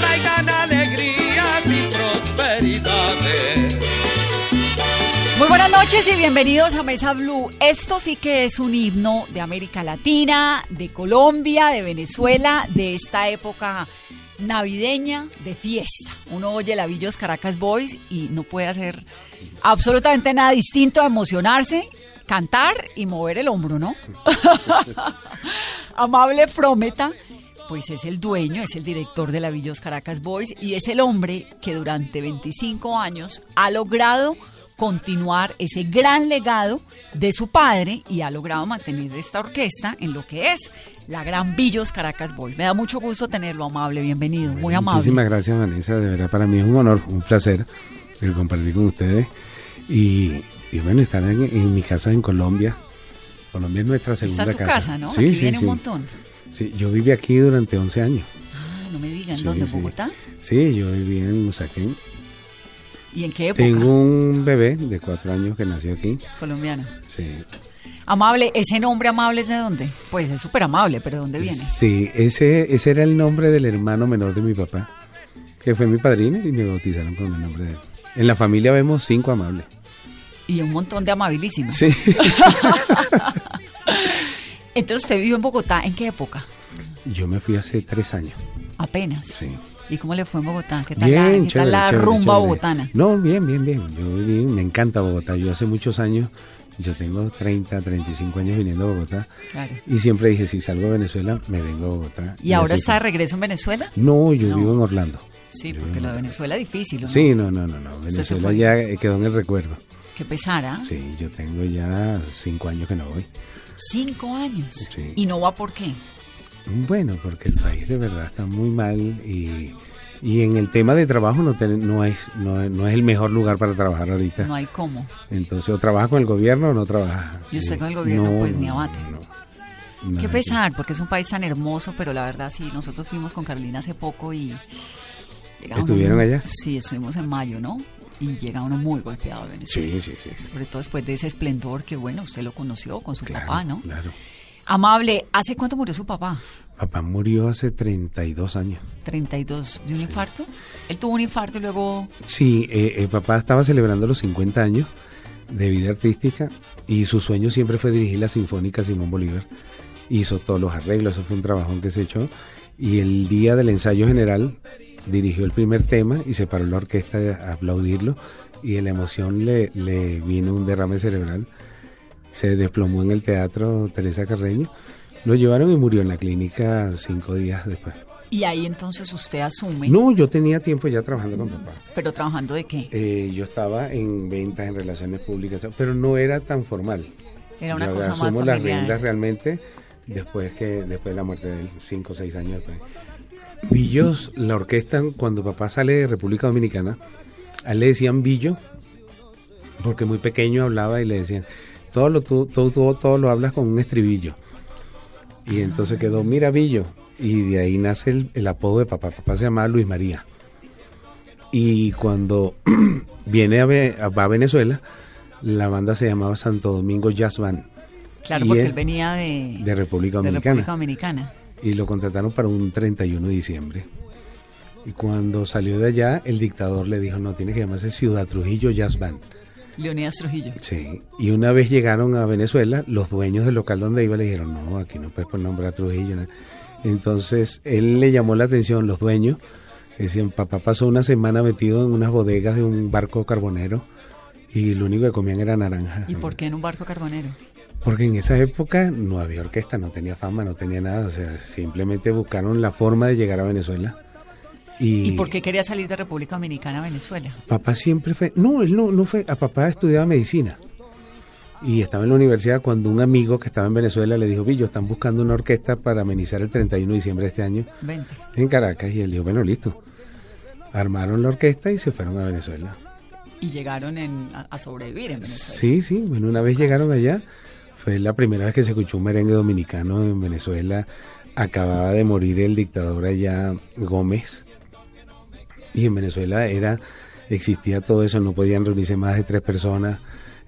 Traigan alegrías y prosperidades. Muy buenas noches y bienvenidos a Mesa Blue. Esto sí que es un himno de América Latina, de Colombia, de Venezuela, de esta época navideña de fiesta. Uno oye la Villos Caracas Boys y no puede hacer absolutamente nada distinto a emocionarse, cantar y mover el hombro, ¿no? Amable Prometa, pues es el dueño, es el director de la Villos Caracas Boys y es el hombre que durante 25 años ha logrado continuar ese gran legado de su padre y ha logrado mantener esta orquesta en lo que es la Gran Villos Caracas Boys. Me da mucho gusto tenerlo, amable, bienvenido, muy amable. Muchísimas gracias, Vanessa. De verdad, para mí es un honor, un placer el compartir con ustedes. Y, y bueno, estar en, en mi casa en Colombia. Colombia es nuestra segunda Esta es su casa, ¿no? Sí, Aquí sí, viene sí. un montón. Sí, yo viví aquí durante 11 años. Ah, no me digan, Sí, ¿dónde? ¿En sí. Bogotá? Sí, yo viví en Usaquén. ¿Y en qué época? Tengo un bebé de cuatro años que nació aquí. Colombiano. Sí, Amable, ¿ese nombre amable es de dónde? Pues es súper amable, pero ¿de dónde viene? sí ese, ese era el nombre del hermano menor de mi papá, que fue mi padrino y me bautizaron con el nombre de él. En la familia vemos cinco amables. Y un montón de amabilísimos. Sí. Entonces, ¿usted vivió en Bogotá en qué época? Yo me fui hace tres años. Apenas. Sí. ¿Y cómo le fue en Bogotá? ¿Qué tal la, qué tal la chévere, rumba chévere. bogotana? No, bien, bien, bien. Yo viví, me encanta Bogotá. Yo hace muchos años, yo tengo 30, 35 años viniendo a Bogotá. Claro. Y siempre dije, si salgo a Venezuela, me vengo a Bogotá. ¿Y ahora está de regreso en Venezuela? No, yo No. vivo en Orlando. Sí, Yo porque lo de Venezuela es difícil, ¿no? Sí, no, no, no, no. Venezuela ya quedó en el recuerdo. Qué pesara. Sí, yo tengo ya cinco años que no voy. Cinco años. Sí. ¿Y no va por qué? Bueno, porque el país de verdad está muy mal y, y en el tema de trabajo no, ten- no, es, no, es- no es el mejor lugar para trabajar ahorita. No hay cómo. Entonces, o trabaja con el gobierno o no trabaja. ¿Y usted Eh, con el gobierno, pues, ni abate? Qué pesar, porque es un país tan hermoso, pero la verdad sí, nosotros fuimos con Carolina hace poco y... uno ¿Estuvieron allá? Sí, estuvimos en mayo, ¿no? Y llega uno muy golpeado de Venezuela. Sí, sí, sí. Sobre todo después de ese esplendor que, bueno, usted lo conoció con su Claro, papá, ¿no? Claro. Amable, ¿hace cuánto murió su papá? Papá murió hace 32 años. 32 de un infarto. Él tuvo un infarto y luego... Sí, eh, eh, papá estaba celebrando los 50 años de vida artística y su sueño siempre fue dirigir la Sinfónica Simón Bolívar. Hizo todos los arreglos, eso fue un trabajón que se echó. Y el día del ensayo general dirigió el primer tema y se paró la orquesta a aplaudirlo y de la emoción le, le vino un derrame cerebral. Se desplomó en el teatro Teresa Carreño. Lo llevaron y murió en la clínica cinco días después. Y ahí entonces usted asume, No, yo tenía tiempo ya trabajando con papá. pero trabajando de qué? Eh, yo estaba en ventas, en relaciones públicas, pero no era tan formal. Era una yo cosa más asumo las familiar. riendas realmente después que después de la muerte de él, cinco o seis años después. Villos, la orquesta, cuando papá sale de República Dominicana, a él le decían Villo, porque muy pequeño hablaba y le decían, todo lo, todo, todo, todo lo hablas con un estribillo. Y entonces quedó, mira Villo, y de ahí nace el, el apodo de papá. Papá se llamaba Luis María. Y cuando viene a, va a Venezuela, la banda se llamaba Santo Domingo Jazz Band. Claro, Y porque él- él venía de, de República de Dominicana. República Dominicana. Y lo contrataron para un 31 de diciembre. Y cuando salió de allá, el dictador le dijo, no, tiene que llamarse Ciudad Trujillo Jazz Band. Leonidas Trujillo. Sí. Y una vez llegaron a Venezuela, los dueños del local donde iba le dijeron, no, aquí no puedes poner nombre a Trujillo. ¿no?". Entonces, él le llamó la atención, los dueños, decían, papá pasó una semana metido en unas bodegas de un barco carbonero y lo único que comían era naranja. ¿Y por qué en un barco carbonero? Porque en esa época no había orquesta, no tenía fama, no tenía nada, o sea, simplemente buscaron la forma de llegar a Venezuela. Y, ¿Y por qué quería salir de República Dominicana a Venezuela? papá siempre fue, no, él no, no fue, a papá estudiaba medicina. Y estaba en la universidad cuando un amigo que estaba en Venezuela le dijo, Villo, están buscando una orquesta para amenizar el 31 de diciembre de este año Vente. en Caracas. Y él dijo, bueno, listo. Armaron la orquesta y se fueron a Venezuela. Y llegaron en- a, a sobrevivir en Venezuela. Sí, sí, bueno, una vez llegaron allá, fue la primera vez que se escuchó un merengue dominicano en Venezuela. Acababa de morir el dictador allá, Gómez. Y en Venezuela era, existía todo eso, no podían reunirse más de tres personas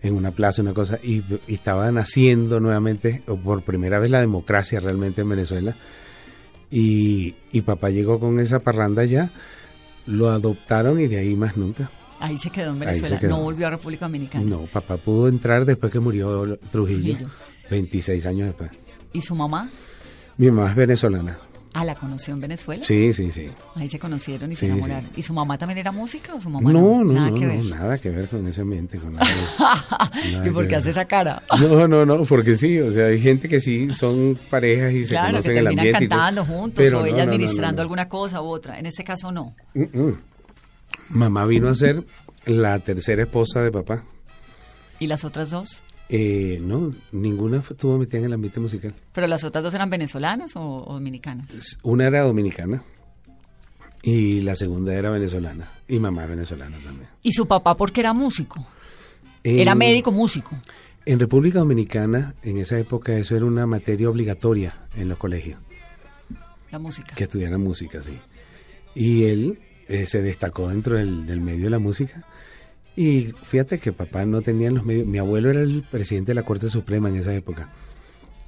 en una plaza, una cosa, y, y estaba naciendo nuevamente, o por primera vez, la democracia realmente en Venezuela. Y, y papá llegó con esa parranda allá, lo adoptaron y de ahí más nunca. Ahí se quedó en Venezuela. quedó. No volvió a República Dominicana. No, papá pudo entrar después que murió Trujillo, Trujillo. 26 años después. ¿Y su mamá? Mi mamá es venezolana. Ah, ¿la conoció en Venezuela? Sí, sí, sí. Ahí se conocieron y Sí, se enamoraron. ¿Y su mamá también era música o su mamá No, no, Nada no, que no, ver. nada que ver con ese ambiente. Con nada de eso. Nada ¿Y por que qué hace esa cara? No, no, no, porque sí, o sea, hay gente que sí son parejas y se Claro, que conocen en el terminan ambiente. y todo, cantando juntos pero o no, ella no, no, administrando no, no. alguna cosa u otra. En este caso no. Mm, mm. Mamá vino a ser la tercera esposa de papá. ¿Y las otras dos? Eh, no, ninguna estuvo metida en el ambiente musical. ¿Pero las otras dos eran venezolanas o, o dominicanas? Una era dominicana y la segunda era venezolana. Y mamá venezolana también. ¿Y su papá por qué era músico? Era médico músico. En República Dominicana, en esa época, eso era una materia obligatoria en los colegios, La música. que estudiaran música, sí. Y él eh, se destacó dentro del, del medio de la música. Y fíjate que papá no tenía los medios. Mi abuelo era el presidente de la Corte Suprema en esa época.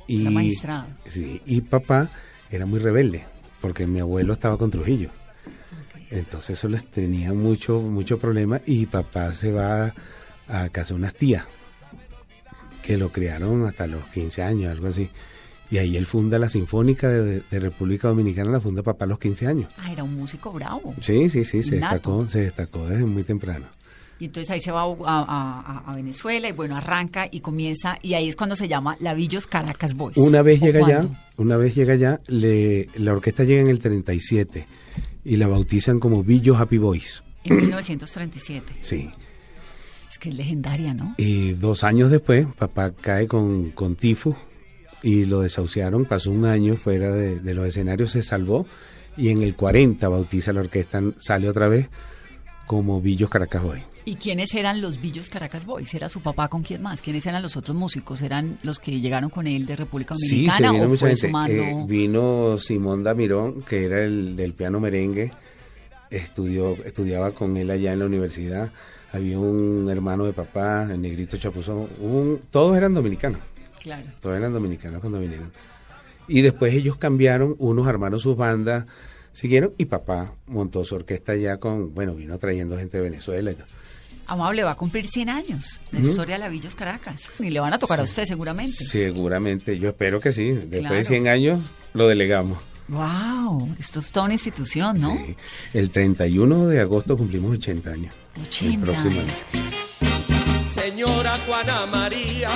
Y, magistrado. Sí, y papá era muy rebelde, porque mi abuelo estaba con Trujillo. Entonces eso les tenía mucho, mucho problema y papá se va a casa de unas tías que lo criaron hasta los 15 años, algo así. Y ahí él funda la Sinfónica de, de República Dominicana, la funda papá a los 15 años. Ah, era un músico bravo. Sí, sí, sí, se destacó, se destacó desde muy temprano. Y entonces ahí se va a, a- a- a Venezuela y bueno, arranca y comienza y ahí es cuando se llama Lavillos Caracas Boys. Una vez ¿O llega allá, una vez llega allá, le, la orquesta llega en el 37 y la bautizan como Billo Happy Boys. En 1937. Sí. Es que es legendaria, ¿no? Y dos años después, papá cae con, con tifo y lo desahuciaron. Pasó un año fuera de, de los escenarios, se salvó y en el 40 bautiza la orquesta, sale otra vez como Billos Caracas Boys. ¿Y quiénes eran los Villos Caracas Boys? ¿Era su papá con quién más? ¿Quiénes eran los otros músicos? ¿Eran los que llegaron con él de República Sí, se Dominicana vino o mucha fue gente. sumando? Eh, vino Simón Damirón, que era el del piano merengue, estudió, estudiaba con él allá en la universidad. Había un hermano de papá, el negrito Chapuzón, un- todos eran dominicanos, Claro. todos eran dominicanos cuando vinieron. Y después ellos cambiaron, unos armaron sus bandas, siguieron, y papá montó su orquesta allá con, bueno, vino trayendo gente de Venezuela y todo. Amable va a cumplir 100 años de historia de Lavillos Caracas. Y le van a tocar a usted seguramente. Seguramente, yo espero que sí. Después Claro. de 100 años lo delegamos. Wow, esto es toda una institución, ¿no? Sí. El 31 de agosto cumplimos 80 años. 80 El próximo años. Señora Juana María,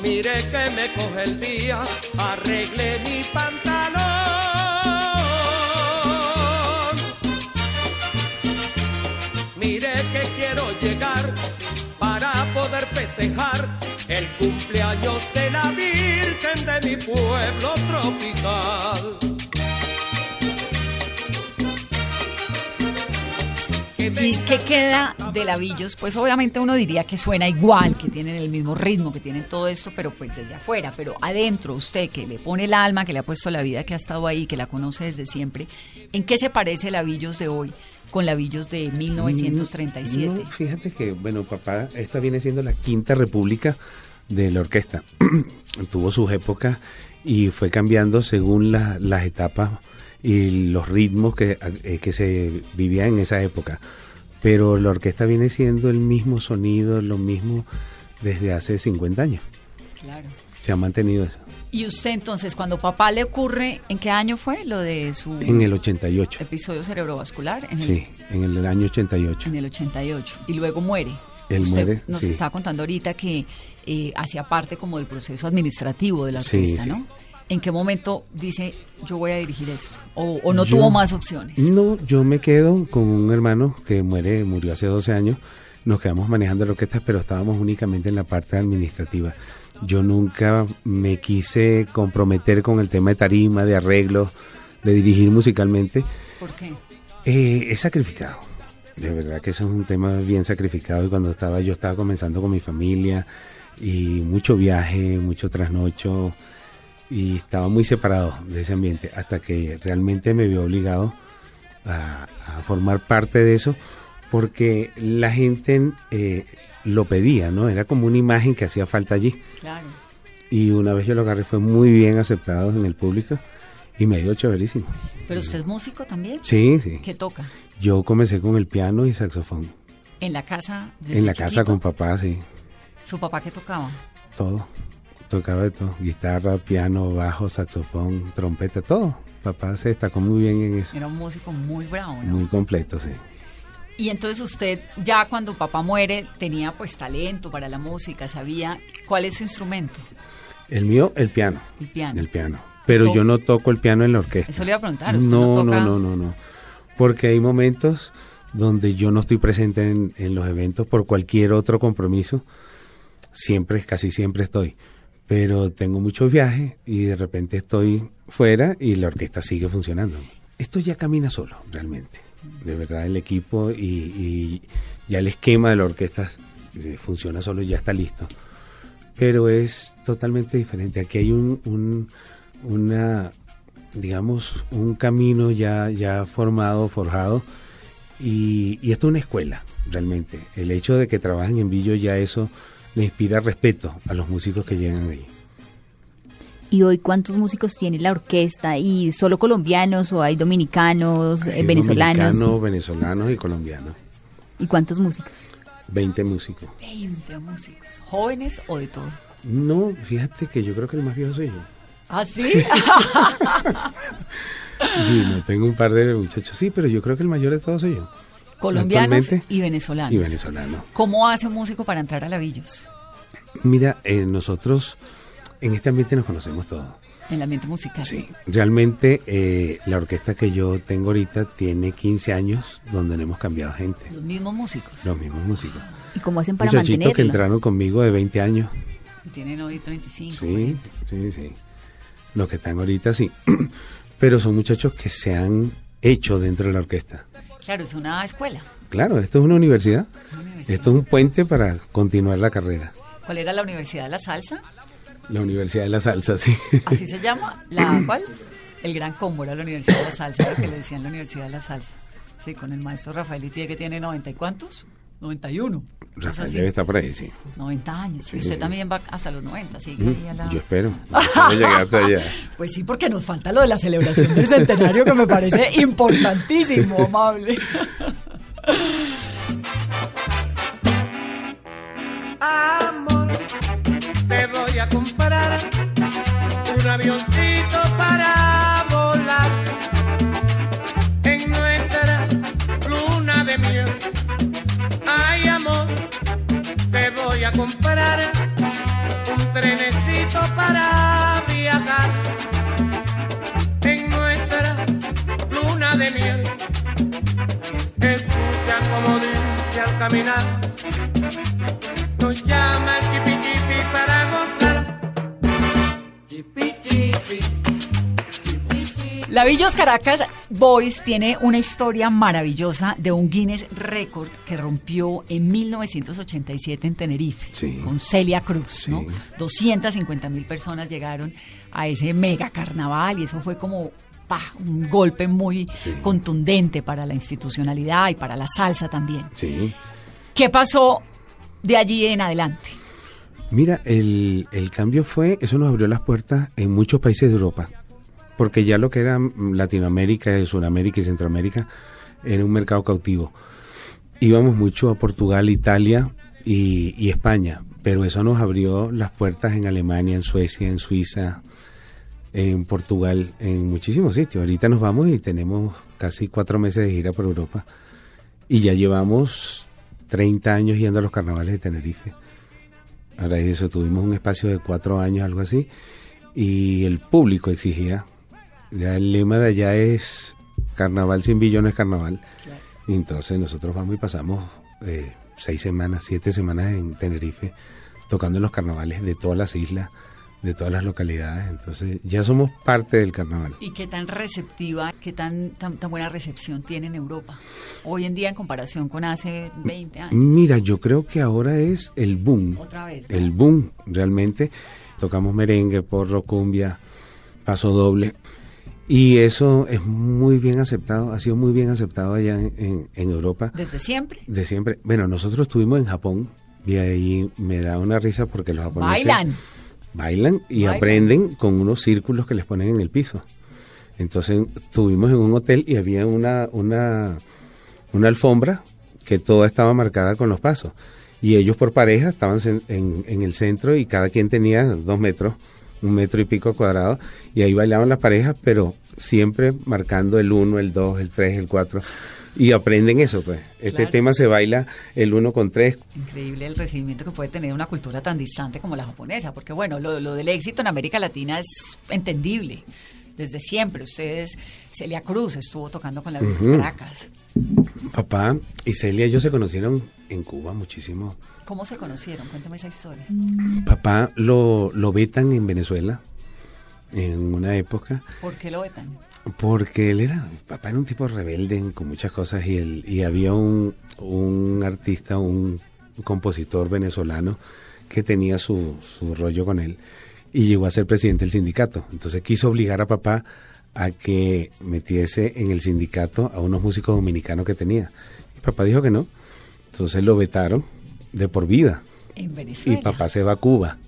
mire que me coge el día, arregle mi pantalón. Mire que quiero llegar para poder festejar el cumpleaños de la Virgen de mi pueblo tropical. ¿Y qué queda de Lavillos? Pues obviamente uno diría que suena igual, que tienen el mismo ritmo, que tienen todo esto, pero pues desde afuera. Pero adentro, usted que le pone el alma, que le ha puesto la vida, que ha estado ahí, que la conoce desde siempre, ¿en qué se parece Lavillos de hoy con Lavillos de 1937? No, fíjate que, bueno, papá, esta viene siendo la quinta república de la orquesta. tuvo sus épocas y fue cambiando según la- las etapas y los ritmos que, eh, que se vivían en esa época. Pero la orquesta viene siendo el mismo sonido, lo mismo desde hace 50 años. Claro. Se ha mantenido eso. Y usted entonces, cuando papá le ocurre, ¿en qué año fue lo de su En el 88. episodio cerebrovascular? En el, Sí, en el año 88. En el 88. Y luego muere. Él Usted muere, nos sí. estaba contando ahorita que eh, hacía parte como del proceso administrativo de la Sí, orquesta, sí. ¿no? ¿En qué momento dice, yo voy a dirigir esto? ¿O, o no Yo- tuvo más opciones? No, yo me quedo con un hermano que muere, murió hace 12 años. Nos quedamos manejando la orquesta, pero estábamos únicamente en la parte administrativa. Yo nunca me quise comprometer con el tema de tarima, de arreglos, de dirigir musicalmente. ¿Por qué? Eh, es sacrificado. De verdad que eso es un tema bien sacrificado. Y cuando estaba, yo estaba comenzando con mi familia y mucho viaje, mucho trasnocho y estaba muy separado de ese ambiente hasta que realmente me vi obligado a, a formar parte de eso porque la gente eh, lo pedía, ¿no? Era como una imagen que hacía falta allí. Claro. Y una vez yo lo agarré fue muy bien aceptado en el público y me dio chéverísimo. ¿Pero usted es músico también? Sí, sí. ¿Qué toca? Yo comencé con el piano y saxofón. ¿En la casa? desde En la casa con papá, sí. ¿Su papá qué tocaba? Todo. Tocaba de todo. Guitarra, piano, bajo, saxofón, trompeta, todo. Papá se destacó muy bien en eso. Era un músico muy bravo, ¿no? Muy completo, sí. Y entonces usted, ya cuando papá muere, tenía pues talento para la música, sabía cuál es su instrumento, El mío, el piano. el piano. El piano. Pero yo no toco el piano en la orquesta. Eso le iba a preguntar, ¿usted no no, toca? no, no, no, no. Porque hay momentos donde yo no estoy presente en, en los eventos por cualquier otro compromiso. Siempre, casi siempre estoy. Pero tengo muchos viajes y de repente estoy fuera y la orquesta sigue funcionando. Esto ya camina solo, realmente. De verdad, el equipo y, ya el esquema de la orquesta eh, funciona solo, ya está listo. Pero es totalmente diferente. Aquí hay un, un- una, digamos, un camino ya, ya formado, forjado. Y, y esto es una escuela, realmente. El hecho de que trabajen en Billo ya eso le inspira respeto a los músicos que llegan ahí. ¿Y hoy cuántos músicos tiene la orquesta? ¿Y solo colombianos o hay dominicanos, eh, Hay venezolanos? dominicanos, venezolanos y colombianos. ¿Y cuántos músicos? 20 músicos. 20 músicos, jóvenes o de todo. No, fíjate que yo creo que el más viejo soy yo. ¿Ah, sí? Sí, no tengo un par de muchachos, sí, pero yo creo que el mayor de todos soy yo. Colombianos y venezolanos. Y venezolano. ¿Cómo hace un músico para entrar a Lavillos Mira, eh, nosotros en este ambiente nos conocemos todos. en el ambiente musical? Sí, realmente eh, la orquesta que yo tengo ahorita tiene 15 años donde no hemos cambiado gente, Los mismos músicos. los mismos músicos. ¿Y cómo hacen para Muchachitos que entraron conmigo de 20 años, Y tienen hoy 35. sí, sí, sí. Los que están ahorita sí, pero son muchachos que se han hecho dentro de la orquesta. Claro, es una escuela. Claro, esto es una universidad, Una universidad. esto es un puente para continuar la carrera. ¿Cuál era la Universidad de la Salsa? La Universidad de la Salsa, sí. Así se llama. ¿La cuál? El Gran Combo era la Universidad de la Salsa, lo que le decían la Universidad de la Salsa. Sí, con el maestro Rafael Itier que tiene 90 y cuántos? 91. Cosa Rafael así. debe estar por ahí, sí. 90 años. Sí, y usted sí. también va hasta los 90, sí. Mm, ahí a la- Yo espero. yo espero llegar hasta allá. Pues sí, porque nos falta lo de la celebración del centenario que me parece importantísimo, amable. Amor, te voy a comprar un avioncito para caminar nos llama el chipi chipi para gozar. Chipi chipi, chipi chipi. Lavillos Caracas Boys tiene una historia maravillosa de un Guinness Record que rompió en 1987 en Tenerife Sí. con Celia Cruz. ¿no? Sí. 250 mil personas llegaron a ese mega carnaval y eso fue como un golpe muy Sí. contundente para la institucionalidad y para la salsa también. Sí. ¿Qué pasó de allí en adelante? Mira, el, el cambio fue, eso nos abrió las puertas en muchos países de Europa, porque ya lo que era Latinoamérica, Sudamérica y Centroamérica era un mercado cautivo. Íbamos mucho a Portugal, Italia y, y España, pero eso nos abrió las puertas en Alemania, en Suecia, en Suiza, en Portugal, en muchísimos sitios. Ahorita nos vamos y tenemos casi cuatro meses de gira por Europa y ya llevamos 30 años yendo a los carnavales de Tenerife. Ahora eso tuvimos un espacio de cuatro años, algo así, y el público exigía. Ya el lema de allá es carnaval sin billones carnaval. Y entonces nosotros vamos y pasamos eh, seis semanas, siete semanas en Tenerife, tocando en los carnavales de todas las islas, de todas las localidades. Entonces ya somos parte del carnaval. ¿Y qué tan receptiva, qué tan, tan, tan buena recepción tiene en Europa hoy en día en comparación con hace 20 años? Mira, yo creo que ahora es el boom. Otra vez. El boom, realmente. Tocamos merengue, porro, cumbia, paso doble. Y eso es muy bien aceptado, ha sido muy bien aceptado allá en, en- en Europa. ¿Desde siempre? De siempre. Bueno, nosotros estuvimos en Japón y ahí me da una risa porque los japoneses Bailan. Bailan y Bailan. aprenden con unos círculos que les ponen en el piso. Entonces estuvimos en un hotel y había una, una, una alfombra que toda estaba marcada con los pasos. Y ellos por pareja estaban en, en- en el centro y cada quien tenía dos metros, un metro y pico cuadrado. Y ahí bailaban las parejas, pero siempre marcando el uno, el dos, el tres, el cuatro. Y aprenden eso, pues. Este Claro. tema se baila el uno con tres, Increíble el recibimiento que puede tener una cultura tan distante como la japonesa, porque bueno, lo, lo del éxito en América Latina es entendible. Desde siempre, ustedes, Celia Cruz estuvo tocando con las Ujú. Caracas. Papá y Celia, ellos se conocieron en Cuba muchísimo. ¿Cómo se conocieron? Cuéntame esa historia. Papá lo, lo vetan en Venezuela en una época ¿Por qué lo vetan? porque él era, papá era un tipo rebelde con muchas cosas y, él, y había un, un artista, un compositor venezolano que tenía su, su rollo con él y llegó a ser presidente del sindicato. Entonces quiso obligar a papá a que metiese en el sindicato a unos músicos dominicanos que tenía. Y papá dijo que no. Entonces lo vetaron de por vida. En Venezuela. Y papá se va a Cuba.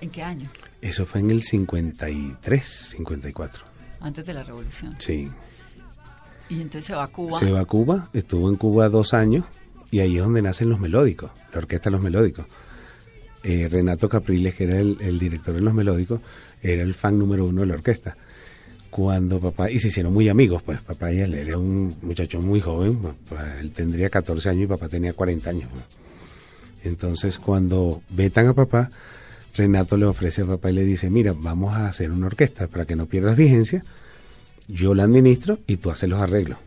¿En qué año? Eso fue en el 53, 54. Antes de la revolución. Sí. Y entonces se va a Cuba. Se va a Cuba, estuvo en Cuba dos años y ahí es donde nacen los melódicos, la orquesta de los melódicos. Eh, Renato Capriles, que era el, el director de los melódicos, era el fan número uno de la orquesta. Cuando papá, y se hicieron muy amigos, pues papá y él, era un muchacho muy joven, pues, él tendría 14 años y papá tenía 40 años. pues. Entonces cuando vetan a papá, Renato le ofrece a papá y le dice, mira, vamos a hacer una orquesta para que no pierdas vigencia, yo la administro y tú haces los arreglos.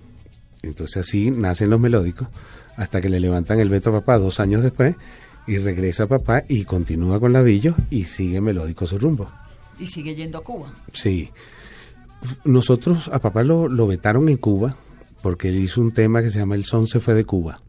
Entonces así nacen los melódicos hasta que le levantan el veto a papá dos años después y regresa papá y continúa con Lavillos y sigue melódico su rumbo. Y sigue yendo a Cuba. Sí. Nosotros a papá lo, lo vetaron en Cuba porque él hizo un tema que se llama El son se fue de Cuba.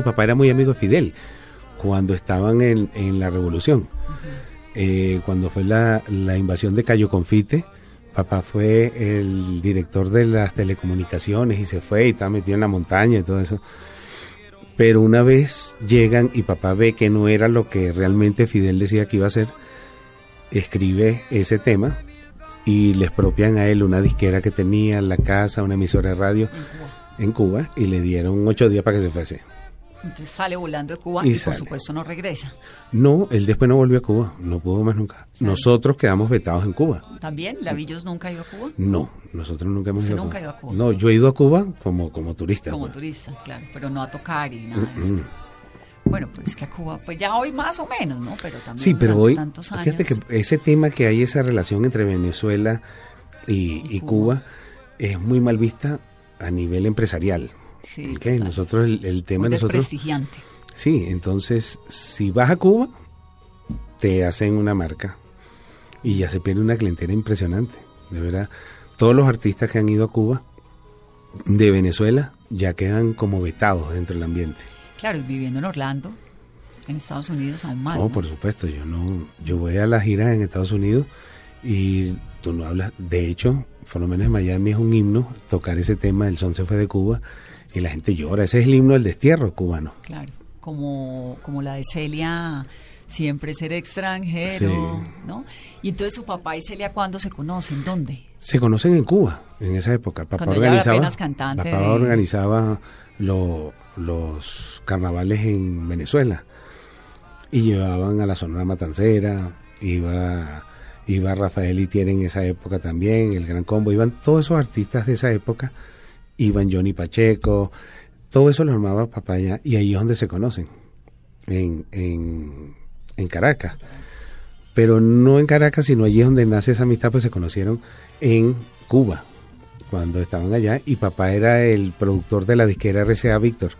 Que papá era muy amigo de Fidel cuando estaban en, en la revolución. Eh, cuando fue la, la invasión de Cayo Confite, papá fue el director de las telecomunicaciones y se fue y estaba metido en la montaña y todo eso. Pero una vez llegan y papá ve que no era lo que realmente Fidel decía que iba a ser, escribe ese tema y le expropian a él una disquera que tenía, la casa, una emisora de radio en Cuba y le dieron ocho días para que se fuese. Entonces sale volando de Cuba Y y, por supuesto no regresa. No, él después no volvió a Cuba, no pudo más nunca. Nosotros quedamos vetados en Cuba. ¿También? ¿Lavillos nunca ha ido a Cuba? No, nosotros nunca hemos ¿Usted ido a Cuba. ido a Cuba? No, yo he ido a Cuba como, como turista. Como pues. turista, claro, pero no a tocar y nada Mm, eso. Bueno, pues es que a Cuba, pues ya hoy más o menos, ¿no? Pero también Sí, pero hoy, tantos años. fíjate que ese tema que hay, esa relación entre Venezuela y, Y y Cuba, es muy mal vista a nivel empresarial. Sí, ¿ok? total. Nosotros, el, el tema nosotros... Sí, entonces, si vas a Cuba, te hacen una marca y ya se pierde una clientela impresionante. De verdad, todos los artistas que han ido a Cuba de Venezuela ya quedan como vetados dentro del ambiente. Claro, y viviendo en Orlando, en Estados Unidos aún más. Oh, ¿no? por supuesto, yo no, yo voy a las giras en Estados Unidos y tú no hablas, de hecho, por lo menos en Miami es un himno tocar ese tema del son se fue de Cuba y la gente llora, ese es el himno del destierro cubano. Claro, como, como la de Celia, siempre ser extranjero, Sí. ¿no? Y entonces su papá y Celia, ¿cuándo se conocen? ¿Dónde? Se conocen en Cuba en esa época. Papá Cuando organizaba, apenas cantante papá de- organizaba lo- los carnavales en Venezuela y llevaban a la Sonora Matancera, iba, iba Rafael Itier en esa época también, el Gran Combo, iban todos esos artistas de esa época, iban Johnny Pacheco, todo eso lo armaba papá allá y ahí es donde se conocen, en, en, en Caracas. Pero no en Caracas, sino allí es donde nace esa amistad, pues se conocieron en Cuba, cuando estaban allá, y papá era el productor de la disquera RCA Víctor.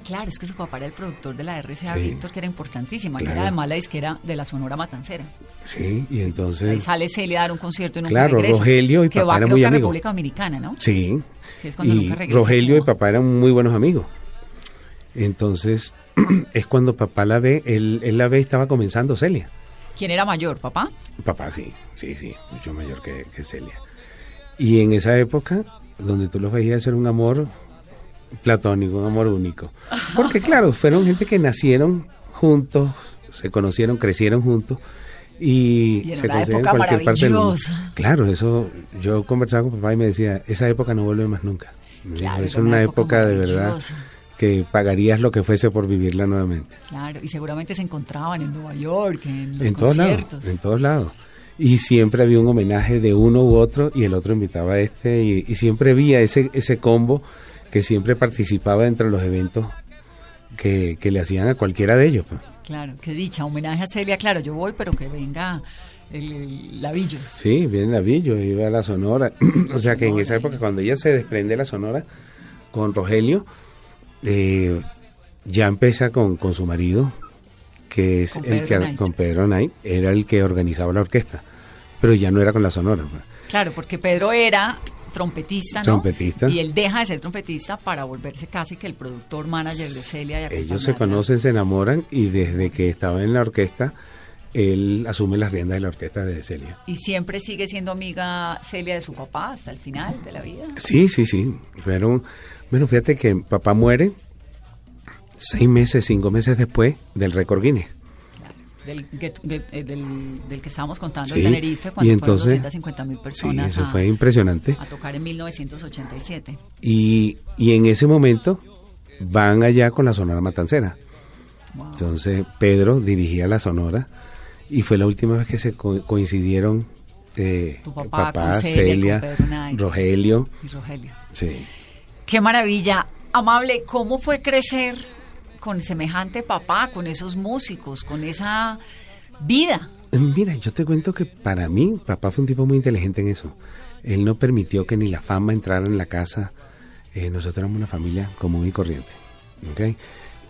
Ah, claro, es que su papá era el productor de la RCA Sí. Víctor, que era importantísima, que Claro. era además la disquera de la Sonora Matancera. Sí, y Ahí entonces... sale Celia a dar un concierto y nunca Claro, regresa. Rogelio y que papá va, eran muy que amigos. República Dominicana, ¿no? Sí, Que es cuando y nunca regresa a Rogelio y papá eran muy buenos amigos. Entonces, es cuando papá la ve, él, él la ve y estaba comenzando Celia. ¿Quién era mayor, papá? Papá sí, sí, sí, mucho mayor que, que Celia. Y en esa época, donde tú los veías, era un amor platónico, un amor único. Porque claro, fueron gente que nacieron juntos, se conocieron, crecieron juntos y, se conocían en cualquier parte del mundo. Claro, eso yo conversaba con papá y me decía, esa época no vuelve más nunca. Claro, es una, época, época de verdad que pagarías lo que fuese por vivirla nuevamente. Claro, y seguramente se encontraban en Nueva York, en los en todos lados, conciertos. en todos lados. Y siempre había un homenaje de uno u otro y el otro invitaba a este y, y siempre había ese, ese combo que siempre participaba dentro de los eventos que, que le hacían a cualquiera de ellos. pues. Claro, qué dicha, homenaje a Celia, claro, yo voy, pero que venga el, el Lavillos. Sí, viene la Villo, iba a la Sonora. o sea que en esa época, cuando ella se desprende de la Sonora con Rogelio, eh, ya empieza con, con su marido, que es el que Knight. con Pedro Knight, era el que organizaba la orquesta, pero ya no era con la Sonora. pues. Claro, porque Pedro era trompetista, ¿no? Trompetista. Y él deja de ser trompetista para volverse casi que el productor manager de Celia. y Ellos se conocen, se enamoran y desde que estaba en la orquesta, él asume las riendas de la orquesta de Celia. Y siempre sigue siendo amiga Celia de su papá hasta el final de la vida. Sí, sí, sí. Fueron, bueno, fíjate que papá muere seis meses, cinco meses después del récord Guinness. Claro, del, get- get- eh, del, del que estábamos contando Sí, en Tenerife, y cuando entonces- fueron 250 mil Sí, personas eso a, fue impresionante. a tocar en 1987. Y, y en ese momento van allá con la Sonora Matancera. Wow. Entonces Pedro dirigía la Sonora y fue la última vez que se co- coincidieron eh, Tu papá Celia. Rogelio. Y Rogelio. Sí. Qué maravilla. Amable, ¿cómo fue crecer con semejante papá, con esos músicos, con esa vida? Mira, yo te cuento que para mí, papá fue un tipo muy inteligente en eso. Él no permitió que ni la fama entrara en la casa. Eh, nosotros éramos una familia común y corriente.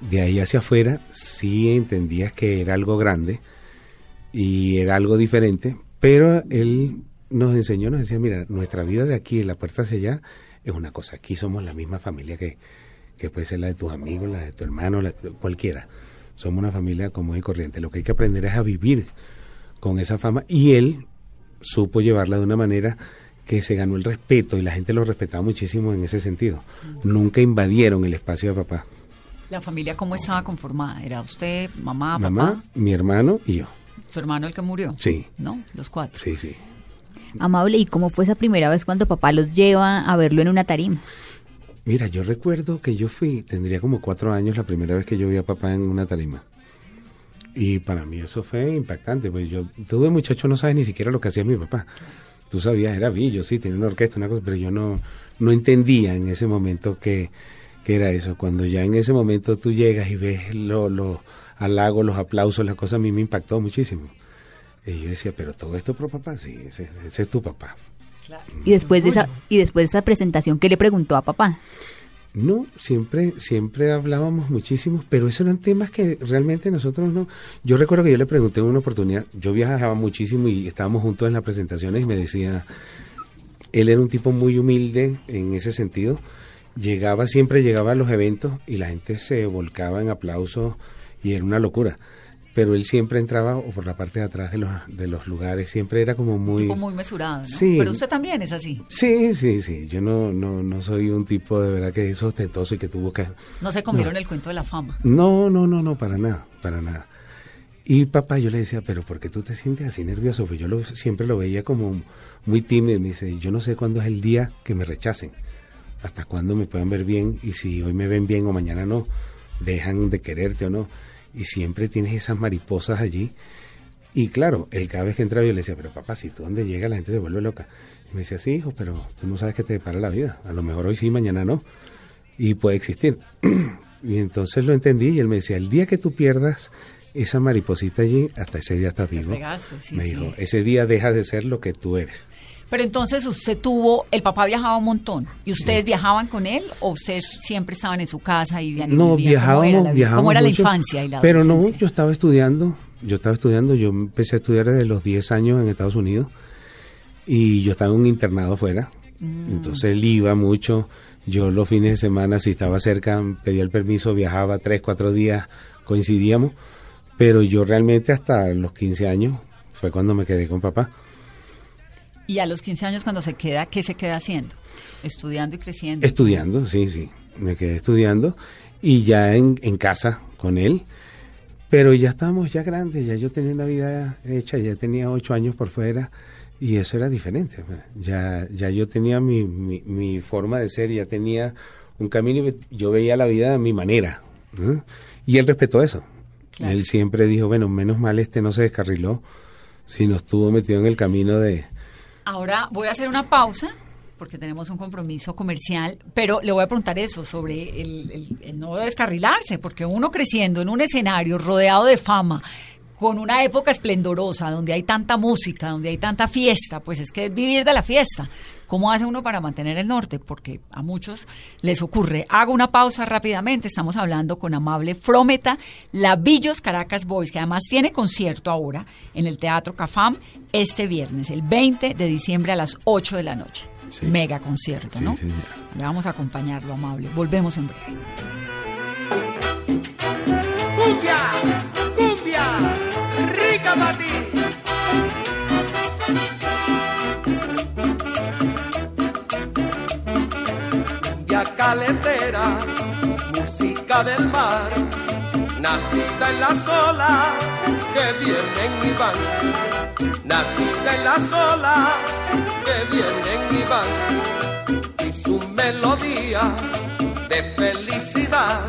De ahí hacia afuera, sí entendías que era algo grande y era algo diferente, pero él nos enseñó, nos decía, mira, nuestra vida de aquí, de la puerta hacia allá, es una cosa. Aquí somos la misma familia que, que puede ser la de tus amigos, la de tu hermano, la- cualquiera. Somos una familia común y corriente. Lo que hay que aprender es a vivir con esa fama y él supo llevarla de una manera que se ganó el respeto y la gente lo respetaba muchísimo en ese sentido. Nunca invadieron el espacio de papá. La familia, ¿cómo estaba conformada? ¿Era usted, mamá, Mamá, papá? mi hermano y yo. ¿Su hermano el que murió? Sí. ¿No? Los cuatro. Sí, sí. Amable, ¿y cómo fue esa primera vez cuando papá los lleva a verlo en una tarima? Mira, yo recuerdo que yo fui, tendría como cuatro años la primera vez que yo vi a papá en una tarima. Y para mí eso fue impactante, pues yo tuve muchacho, no sabes ni siquiera lo que hacía mi papá. Tú sabías, era billo, sí, tenía una orquesta, una cosa, pero yo no, no entendía en ese momento que, que era eso, cuando ya en ese momento tú llegas y ves los lo halagos, los aplausos, las cosas, a mí me impactó muchísimo. Y yo decía, pero todo esto pro papá, sí, ese, ese es tu papá. Y después de esa y después de esa presentación, ¿qué le preguntó a papá? No, siempre, siempre hablábamos muchísimo, pero esos eran temas que realmente nosotros no. Yo recuerdo que yo le pregunté en una oportunidad, yo viajaba muchísimo y estábamos juntos en las presentaciones y me decía, él era un tipo muy humilde en ese sentido, llegaba, siempre llegaba a los eventos y la gente se volcaba en aplausos y era una locura pero él siempre entraba por la parte de atrás de los, de los lugares, siempre era como muy... Tipo muy mesurado, ¿no? Sí. Pero usted también es así. Sí, sí, sí, yo no, no, no soy un tipo de verdad que es ostentoso y que tú buscas... No se comieron el cuento de la fama. No, no, no, no, para nada, para nada. Y papá, yo le decía, pero ¿por qué tú te sientes así nervioso? Pues yo lo, siempre lo veía como muy tímido. Me dice, yo no sé cuándo es el día que me rechacen, hasta cuándo me puedan ver bien y si hoy me ven bien o mañana no, dejan de quererte o no y siempre tienes esas mariposas allí. Y claro, él cada vez que entraba yo le decía, pero papá, si tú donde llega la gente se vuelve loca. Y me decía, sí, hijo, pero tú no sabes que te depara la vida. A lo mejor hoy sí, mañana no. Y puede existir. y entonces lo entendí y él me decía, el día que tú pierdas esa mariposita allí, hasta ese día estás vivo. pegaste, sí, me sí. dijo, ese día dejas de ser lo que tú eres. Pero entonces usted tuvo, el papá viajaba un montón. ¿Y ustedes viajaban con él o ustedes siempre estaban en su casa y vivían? No, vivían? ¿Cómo era viajábamos, la viajábamos ¿Cómo era la mucho, infancia y la Pero no, yo estaba estudiando, yo estaba estudiando, yo empecé a estudiar desde los 10 años en Estados Unidos y yo estaba en un internado afuera. Mm. Entonces él iba mucho, yo los fines de semana, si estaba cerca, pedía el permiso, viajaba tres, cuatro días, coincidíamos, pero yo realmente hasta los 15 años fue cuando me quedé con papá. Y a los 15 años cuando se queda, ¿qué se queda haciendo? Estudiando y creciendo. Estudiando, sí, sí. Me quedé estudiando y ya en, en casa con él. Pero ya estábamos ya grandes, ya yo tenía una vida hecha, ya tenía ocho años por fuera y eso era diferente. Ya, ya yo tenía mi, mi, mi forma de ser, ya tenía un camino y yo veía la vida a mi manera. ¿no? Y él respetó eso. Claro. Él siempre dijo, bueno, menos mal este no se descarriló, sino estuvo metido en el camino de, Ahora voy a hacer una pausa porque tenemos un compromiso comercial, pero le voy a preguntar eso sobre el, el- el no descarrilarse, porque uno creciendo en un escenario rodeado de fama, con una época esplendorosa, donde hay tanta música, donde hay tanta fiesta, pues es que es vivir de la fiesta. ¿Cómo hace uno para mantener el norte? Porque a muchos les ocurre. Hago una pausa rápidamente. Estamos hablando con Amable Frometa, Lavillos Caracas Boys, que además tiene concierto ahora en el Teatro Cafam este viernes, el 20 de diciembre a las 8 de la noche. Sí. Mega concierto, Sí, ¿no? señora. Le vamos a acompañarlo, Amable. Volvemos en breve. Cumbia, cumbia, rica para ti. Cumbia caletera, música del mar, nacida en las olas que vienen y van. Nacida en las olas que vienen y van. Y su melodía de felicidad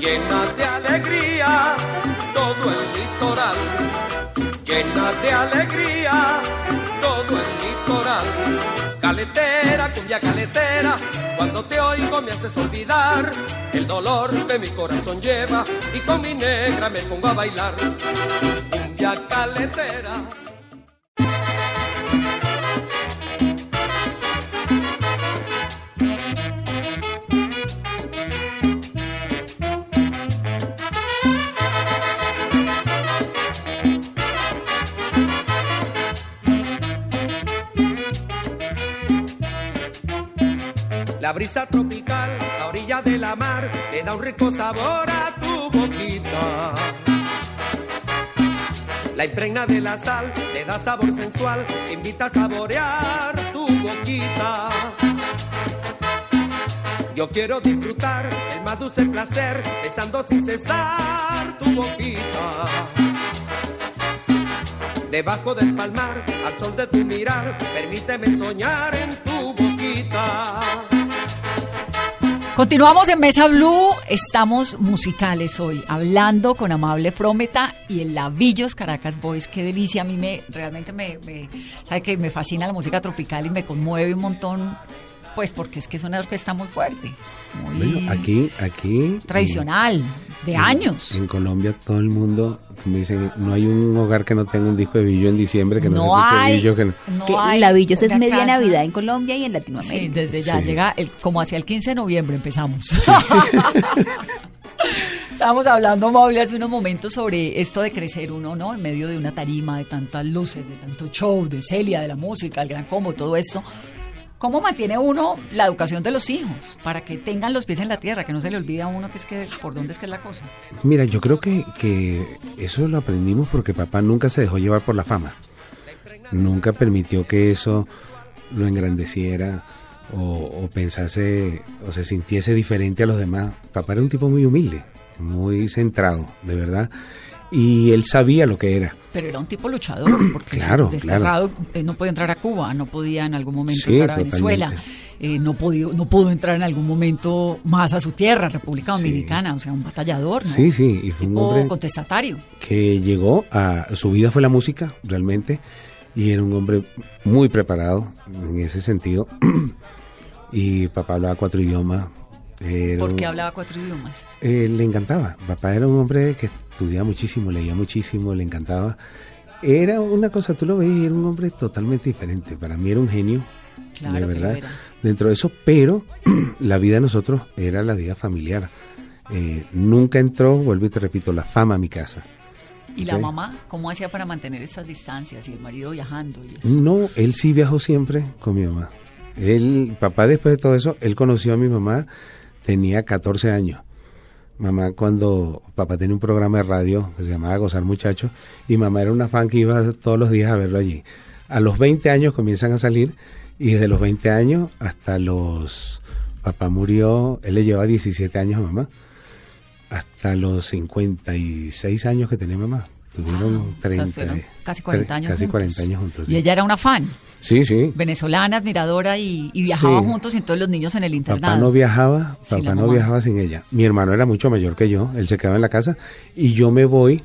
llena de alegría todo el litoral, llena de alegría todo el litoral. Caletera, cumbia caletera, cuando te oigo me haces olvidar el dolor que mi corazón lleva y con mi negra me pongo a bailar. Cumbia caletera. La brisa tropical, a orilla de la mar, le da un rico sabor a tu boquita. La impregna de la sal, le da sabor sensual, invita a saborear tu boquita. Yo quiero disfrutar el más dulce placer, besando sin cesar tu boquita. Debajo del palmar, al sol de tu mirar, permíteme soñar en tu boquita. Continuamos en Mesa Blue, estamos musicales hoy, hablando con Amable Frometa y el Lavillos Caracas Boys, qué delicia, a mí me, realmente me, me- sabe que me fascina la música tropical y me conmueve un montón Pues porque es que es una orquesta muy fuerte. Muy Bueno, aquí, aquí. tradicional, de en- años. En Colombia todo el mundo, como dicen, no hay un hogar que no tenga un disco de Billo en diciembre, que no, no se escuche hay, Billo. Que no- no que hay la Villos es media casa- Navidad en Colombia y en Latinoamérica. Sí, desde ya Sí. llega el, como hacia el 15 de noviembre empezamos. Estábamos hablando, Maule, hace unos momentos sobre esto de crecer uno, ¿no? En medio de una tarima, de tantas luces, de tanto show, de Celia, de la música, el gran combo, todo esto. ¿Cómo mantiene uno la educación de los hijos para que tengan los pies en la tierra, que no se le olvide a uno que es que por dónde es que es la cosa? Mira, yo creo que, que eso lo aprendimos porque papá nunca se dejó llevar por la fama. Nunca permitió que eso lo engrandeciera o, o pensase o se sintiese diferente a los demás. Papá era un tipo muy humilde, muy centrado, de verdad. Y él sabía lo que era. Pero era un tipo luchador, porque Claro, desterrado, eh, no podía entrar a Cuba, no podía en algún momento Sí, entrar a Venezuela, eh, no, pudo, no pudo entrar en algún momento más a su tierra, República Sí. Dominicana, o sea, un batallador, ¿no? Sí, sí, y fue un Tipo hombre contestatario. que llegó a su vida fue la música realmente y era un hombre muy preparado en ese sentido y papá hablaba cuatro idiomas era porque un- hablaba cuatro idiomas. eh, le encantaba papá era un hombre que estudiaba muchísimo leía muchísimo le encantaba era una cosa tú lo veías era un hombre totalmente diferente para mí era un genio Claro de que verdad era. dentro de eso pero la vida de nosotros era la vida familiar Eh, nunca entró vuelvo y te repito la fama a mi casa ¿Y la Ok. mamá cómo hacía para mantener esas distancias y el marido viajando y eso? No, él sí viajó siempre con mi mamá. Él, papá después de todo eso, él conoció a mi mamá, tenía 14 años. Mamá cuando papá tenía un programa de radio que se llamaba Gozar Muchachos y mamá era una fan que iba todos los días a verlo allí. A los 20 años comienzan a salir y desde los 20 años hasta los... Papá murió, él le llevaba 17 años a mamá, hasta los 56 años que tenía mamá. Tuvieron Ah, o sea, 30, estuvieron casi 40 años casi juntos. 40 años juntos. Y sí. ella era una fan, Sí, sí. venezolana, admiradora y, y viajaba Sí. juntos y todos los niños en el internado. Papá no viajaba, papá no mamá. viajaba sin ella. Mi hermano era mucho mayor que yo, él se quedaba en la casa y yo me voy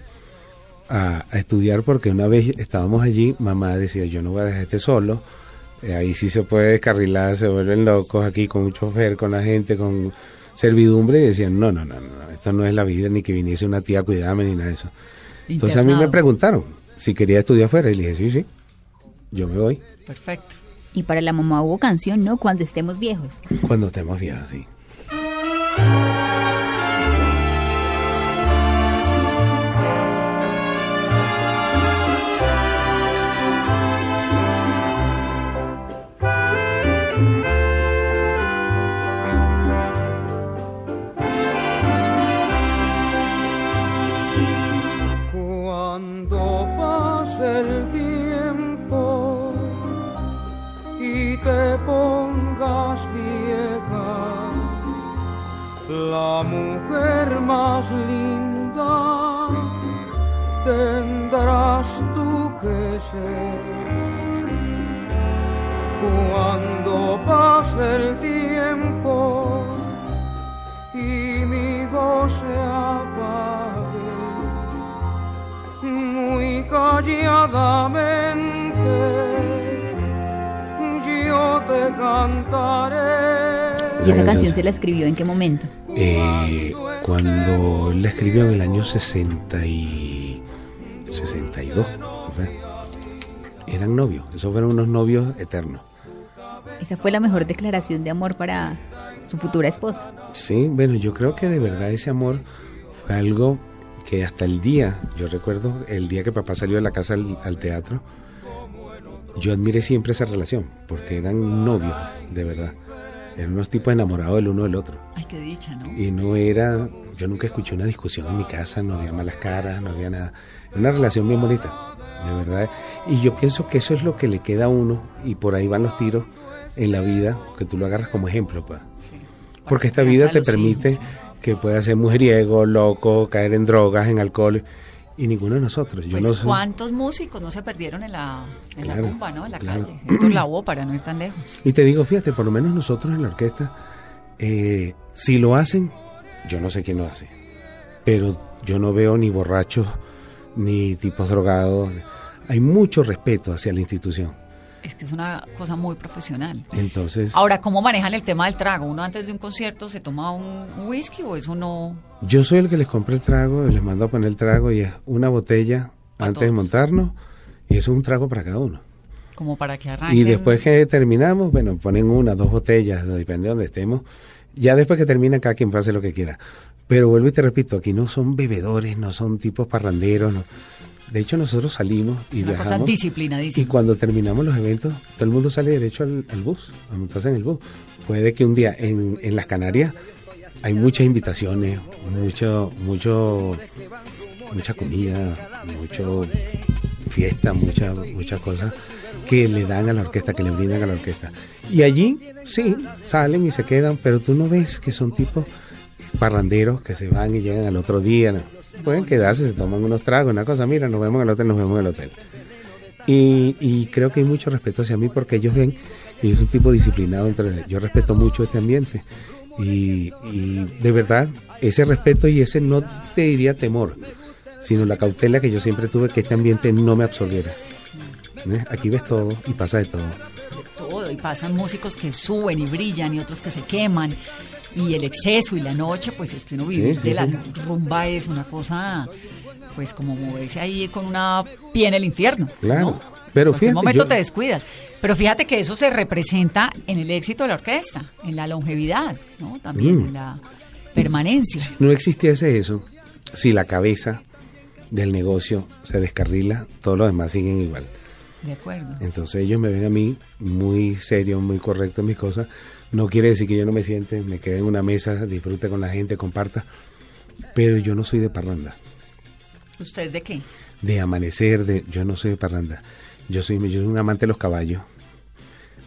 a, a estudiar porque una vez estábamos allí, mamá decía, yo no voy a dejar este solo, Eh, ahí sí se puede descarrilar, se vuelven locos aquí con un chofer, con la gente, con servidumbre y decían, no, no, no, no, esto no es la vida, ni que viniese una tía a cuidarme ni nada de eso. Entonces a mí me preguntaron si quería estudiar afuera y le dije, sí, sí, yo me voy Perfecto. Y para la mamá hubo canción, ¿no? Cuando estemos viejos. cuando estemos viejos, sí. Más linda tendrás tú que ser. Cuando pase el tiempo y mi voz se apague, muy calladamente yo te cantaré. ¿Y esa canción se la escribió en qué momento? Eh, cuando él la escribió en el año 60 y 62, ¿no fue? eran novios, esos fueron unos novios eternos. Esa fue la mejor declaración de amor para su futura esposa. Sí, bueno, yo creo que de verdad ese amor fue algo que hasta el día, yo recuerdo el día que papá salió de la casa al, al teatro, yo admiré siempre esa relación, porque eran novios, de verdad. Eran unos tipos enamorados el uno del otro. Ay, qué dicha, ¿no? Y no era, yo nunca escuché una discusión en mi casa, no había malas caras, no había nada. Era una relación bien bonita, de verdad. Y yo pienso que eso es lo que le queda a uno, y por ahí van los tiros en la vida, que tú lo agarras como ejemplo, pues. Sí. Porque esta vida te permite hijos. que puedas ser mujeriego, loco, caer en drogas, en alcohol, y ninguno de nosotros. Yo Pues, no soy- ¿Cuántos músicos no se perdieron en la, en Claro, la no? En la claro. calle. Héctor Lavoe, para no ir tan lejos. Y te digo, fíjate, por lo menos nosotros en la orquesta, eh, si lo hacen, yo no sé quién lo hace, pero yo no veo ni borrachos, ni tipos drogados. Hay mucho respeto hacia la institución. Es que es una cosa muy profesional. Entonces, Ahora, ¿cómo manejan el tema del trago? ¿Uno antes de un concierto se toma un, un whisky o eso no? yo soy el que les compra el trago, les mando a poner el trago y es una botella antes de montarnos y eso es un trago para cada uno. Como para que arranquen. Y después que terminamos, bueno, ponen una, dos botellas, depende de donde estemos. Ya después que termina, cada quien hacer lo que quiera. Pero vuelvo y te repito, aquí no son bebedores, no son tipos parranderos. No. De hecho, nosotros salimos y Es una cosa viajamos. disciplinadísima. Y cuando terminamos los eventos, todo el mundo sale derecho al, al bus, a montarse en el bus. Puede que un día en, en las Canarias hay muchas invitaciones, mucho, mucho, mucha comida, mucho fiesta, muchas muchas cosas que le dan a la orquesta, que le brindan a la orquesta. Y allí, sí, salen y se quedan, pero tú no ves que son tipos parranderos que se van y llegan al otro día. Pueden quedarse, se toman unos tragos, una cosa, mira, nos vemos en el hotel, nos vemos en el hotel. Y, y creo que hay mucho respeto hacia mí porque ellos ven yo soy un tipo disciplinado. Entre, yo respeto mucho este ambiente. Y, y de verdad, ese respeto y ese no te diría temor, sino la cautela que yo siempre tuve que este ambiente no me absorbiera. ¿Ves? Aquí ves todo y pasa de todo. todo y pasan músicos que suben y brillan y otros que se queman y el exceso y la noche pues es que uno vivir Sí, sí, de la sí. rumba es una cosa pues como moverse ahí con una pie en el infierno Claro, ¿no? pero en fíjate, momento yo- te descuidas pero fíjate que eso se representa en el éxito de la orquesta en la longevidad no también Mm. en la permanencia No existiese eso, si la cabeza del negocio se descarrila, todos los demás siguen igual. de acuerdo Entonces ellos me ven a mí muy serio, muy correcto en mis cosas. No quiere decir que yo no me siente, me quede en una mesa, disfrute con la gente, comparta. Pero yo no soy de parranda, usted de qué de amanecer, de yo no soy de parranda. Yo soy, yo soy un amante de los caballos.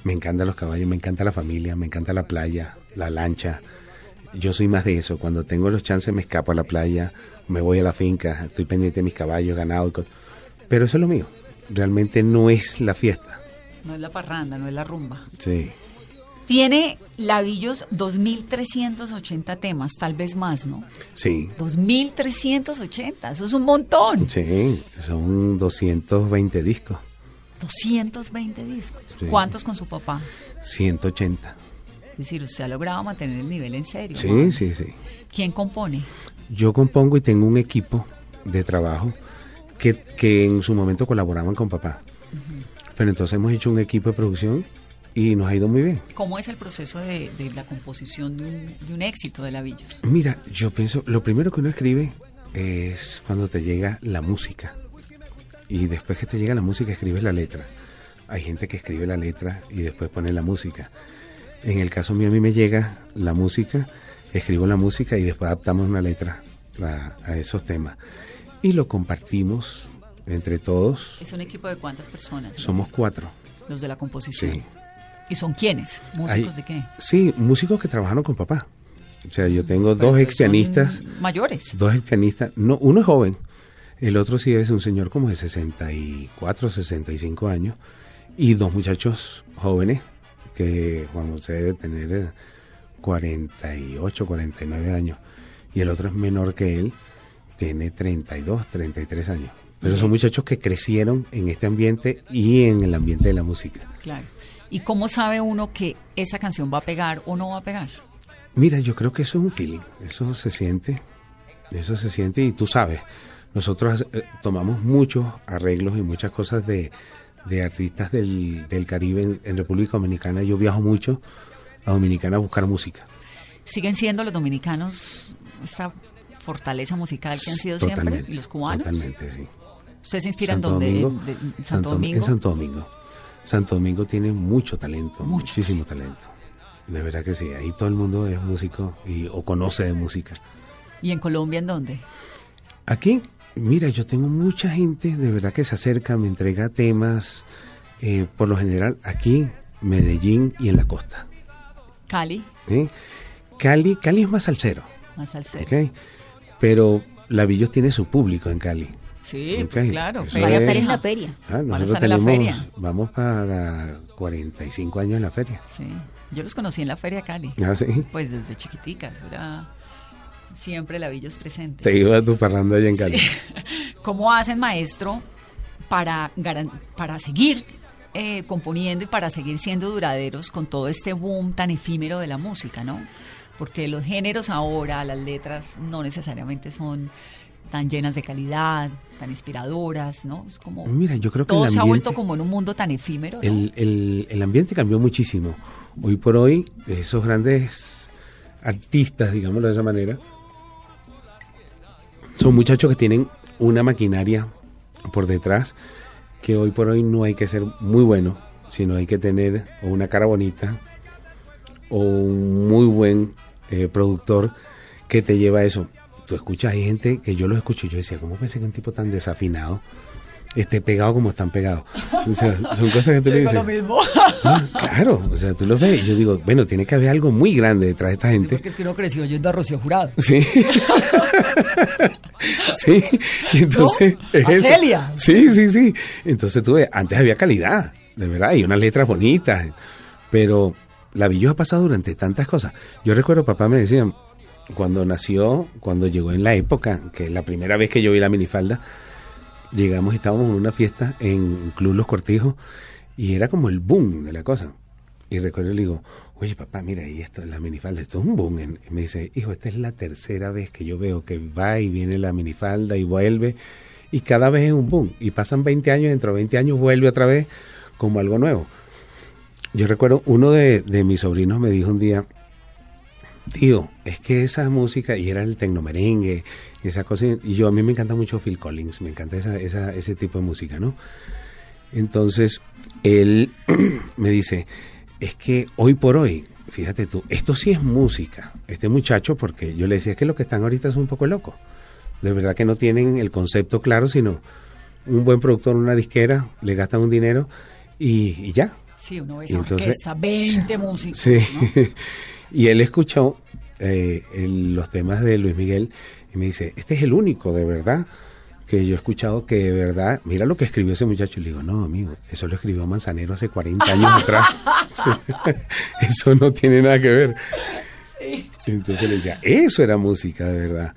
Me encantan los caballos, me encanta la familia, me encanta la playa, la lancha. Yo soy más de eso. Cuando tengo los chances me escapo a la playa, me voy a la finca, estoy pendiente de mis caballos, ganado. Pero eso es lo mío. Realmente no es la fiesta. no es la parranda no es la rumba Sí. Tiene Lavillos 2380 temas tal vez más no Sí, 2380, eso es un montón. sí, son 220 discos, 220 discos. Sí. ¿Cuántos con su papá? 180. Es decir, usted ha logrado mantener el nivel en serio. Sí, sí, sí. ¿Quién compone? Yo compongo y tengo un equipo de trabajo que, que en su momento colaboraban con papá. Pero entonces hemos hecho un equipo de producción y nos ha ido muy bien. ¿Cómo es el proceso de, de la composición de un, de un éxito de Lavillos? Mira, yo pienso, lo primero que uno escribe es cuando te llega la música. Y después que te llega la música, escribes la letra. Hay gente que escribe la letra y después pone la música. En el caso mío, a mí me llega la música, escribo la música y después adaptamos una letra a, a esos temas. Y lo compartimos entre todos. ¿Es un equipo de cuántas personas? Somos cuatro. Los de la composición. Sí. ¿Y son quiénes? ¿Músicos Hay- de qué? Sí, músicos que trabajaron con papá. O sea, yo tengo Pero dos ex pianistas. Mayores. Dos ex pianistas. No, uno es joven. El otro sí es un señor como de 64, 65 años. Y dos muchachos jóvenes, que Juan José debe tener eh, 48, 49 años. Y el otro es menor que él, tiene 32, 33 años. Pero son muchachos que crecieron en este ambiente y en el ambiente de la música. Claro. ¿Y cómo sabe uno que esa canción va a pegar o no va a pegar? Mira, yo creo que eso es un feeling, eso se siente, eso se siente y tú sabes, nosotros eh, tomamos muchos arreglos y muchas cosas de, de artistas del, del Caribe en, en República Dominicana. Yo viajo mucho a Dominicana a buscar música. ¿Siguen siendo los dominicanos esta fortaleza musical que han sido siempre? ¿Y los cubanos? Totalmente, sí. ¿Usted se inspira Santo en dónde? Domingo, ¿En- de- en Santo- Santo Domingo? En Santo Domingo. Santo Domingo tiene mucho talento, Mucho muchísimo talento. De verdad que sí, ahí todo el mundo es músico y, o conoce de música. ¿Y en Colombia en dónde? Aquí, mira, yo tengo mucha gente de verdad que se acerca, me entrega temas, eh, por lo general aquí, Medellín y en la costa. Cali, ¿eh? Cali, Cali es más salsero, más al cero. ¿ok? Pero Lavillos tiene su público en Cali. Sí, pues claro. eso Van a es- estar en la feria. Ah, nosotros la tenemos, feria. vamos para 45 años en la feria. Sí, yo los conocí en la Feria Cali. Ah, sí. Pues desde chiquitica, eso era siempre Lavillos presente. Te iba a tu parranda allá en Cali. ¿Cómo hacen, maestro, para, para seguir eh, componiendo y para seguir siendo duraderos con todo este boom tan efímero de la música, ¿no? Porque los géneros ahora, las letras no necesariamente son tan llenas de calidad, tan inspiradoras, ¿no? Es como Mira, yo creo que todo el se ha ambiente- vuelto como en un mundo tan efímero. ¿no? El, el- el ambiente cambió muchísimo. Hoy por hoy, esos grandes artistas, digámoslo de esa manera, son muchachos que tienen una maquinaria por detrás que hoy por hoy no hay que ser muy bueno, sino hay que tener o una cara bonita o un muy buen eh, productor que te lleva a eso. Tú escuchas, hay gente que yo lo escucho y yo decía, ¿cómo pensé que un tipo tan desafinado esté pegado como están pegados? O sea, son cosas que tú le dices. lo mismo. "Ah, claro, o sea, tú los ves y yo digo, bueno, tiene que haber algo muy grande detrás de esta Sí, gente. porque es que uno creció oyendo a Rocío Jurado. Sí. sí. Y entonces. ¿No? es A. Celia. Sí, sí, sí. Entonces tú ves, antes había calidad, de verdad, y unas letras bonitas. Pero la Villos ha pasado durante tantas cosas. Yo recuerdo, papá me decía, cuando nació, cuando llegó en la época, que la primera vez que yo vi la minifalda, llegamos y estábamos en una fiesta en Club Los Cortijos y era como el boom de la cosa. Y recuerdo, le digo, oye papá, mira, y esto, la minifalda, esto es un boom. Me dice, hijo, esta es la tercera vez que yo veo que va y viene la minifalda y vuelve. Y cada vez es un boom. Y pasan 20 años, dentro de 20 años vuelve otra vez como algo nuevo. Yo recuerdo, uno de mis sobrinos me dijo un día, tío, es que esa música, y era el tecnomerengue, y esa cosa, y yo a mí me encanta mucho Phil Collins, me encanta esa, esa- ese tipo de música, ¿no? Entonces, él me dice, es que hoy por hoy, fíjate tú, esto sí es música, este muchacho, porque yo le decía, es que lo que están ahorita es un poco loco, de verdad que no tienen el concepto claro, sino un buen productor, una disquera, le gastan un dinero y, y ya, Sí, uno ve esa entonces- orquesta, 20 músicos. Sí. ¿no? y él escuchó eh, los temas de Luis Miguel y me dice, este es el único de verdad que yo he escuchado que de verdad, mira lo que escribió ese muchacho. Y le digo, no, amigo, eso lo escribió Manzanero hace 40 años atrás. eso no tiene nada que ver. Entonces le decía, eso era música de verdad.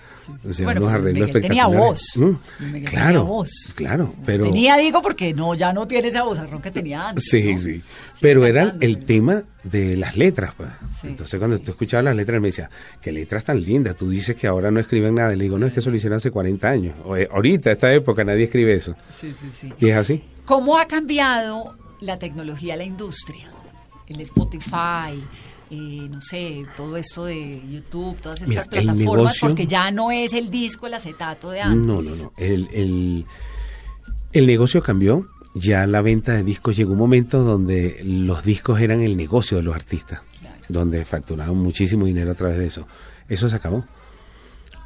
O sea, Bueno, unos arreglos tenía espectaculares. voz. Mm, tenía claro, voz. claro, pero... Tenía, digo, porque no, ya no tiene esa vozarrón que tenía antes. Sí, ¿no? sí. Pero era el pero- tema de las letras, pues. Sí, Entonces cuando sí. tú escuchabas las letras, me decía, qué letras tan lindas. Tú dices que ahora no escriben nada. Le digo, no, es que eso lo hicieron hace 40 años. O, eh, ahorita, esta época, nadie escribe eso. Sí, sí, sí. Y es así. ¿Cómo ha cambiado la tecnología, la industria? El Spotify, eh, no sé, todo esto de YouTube, todas estas Mira, plataformas, negocio- porque ya no es el disco, el acetato de antes. No, no, no. El, el, el negocio cambió. Ya la venta de discos llegó un momento donde los discos eran el negocio de los artistas. Claro. Donde facturaban muchísimo dinero a través de eso. Eso se acabó.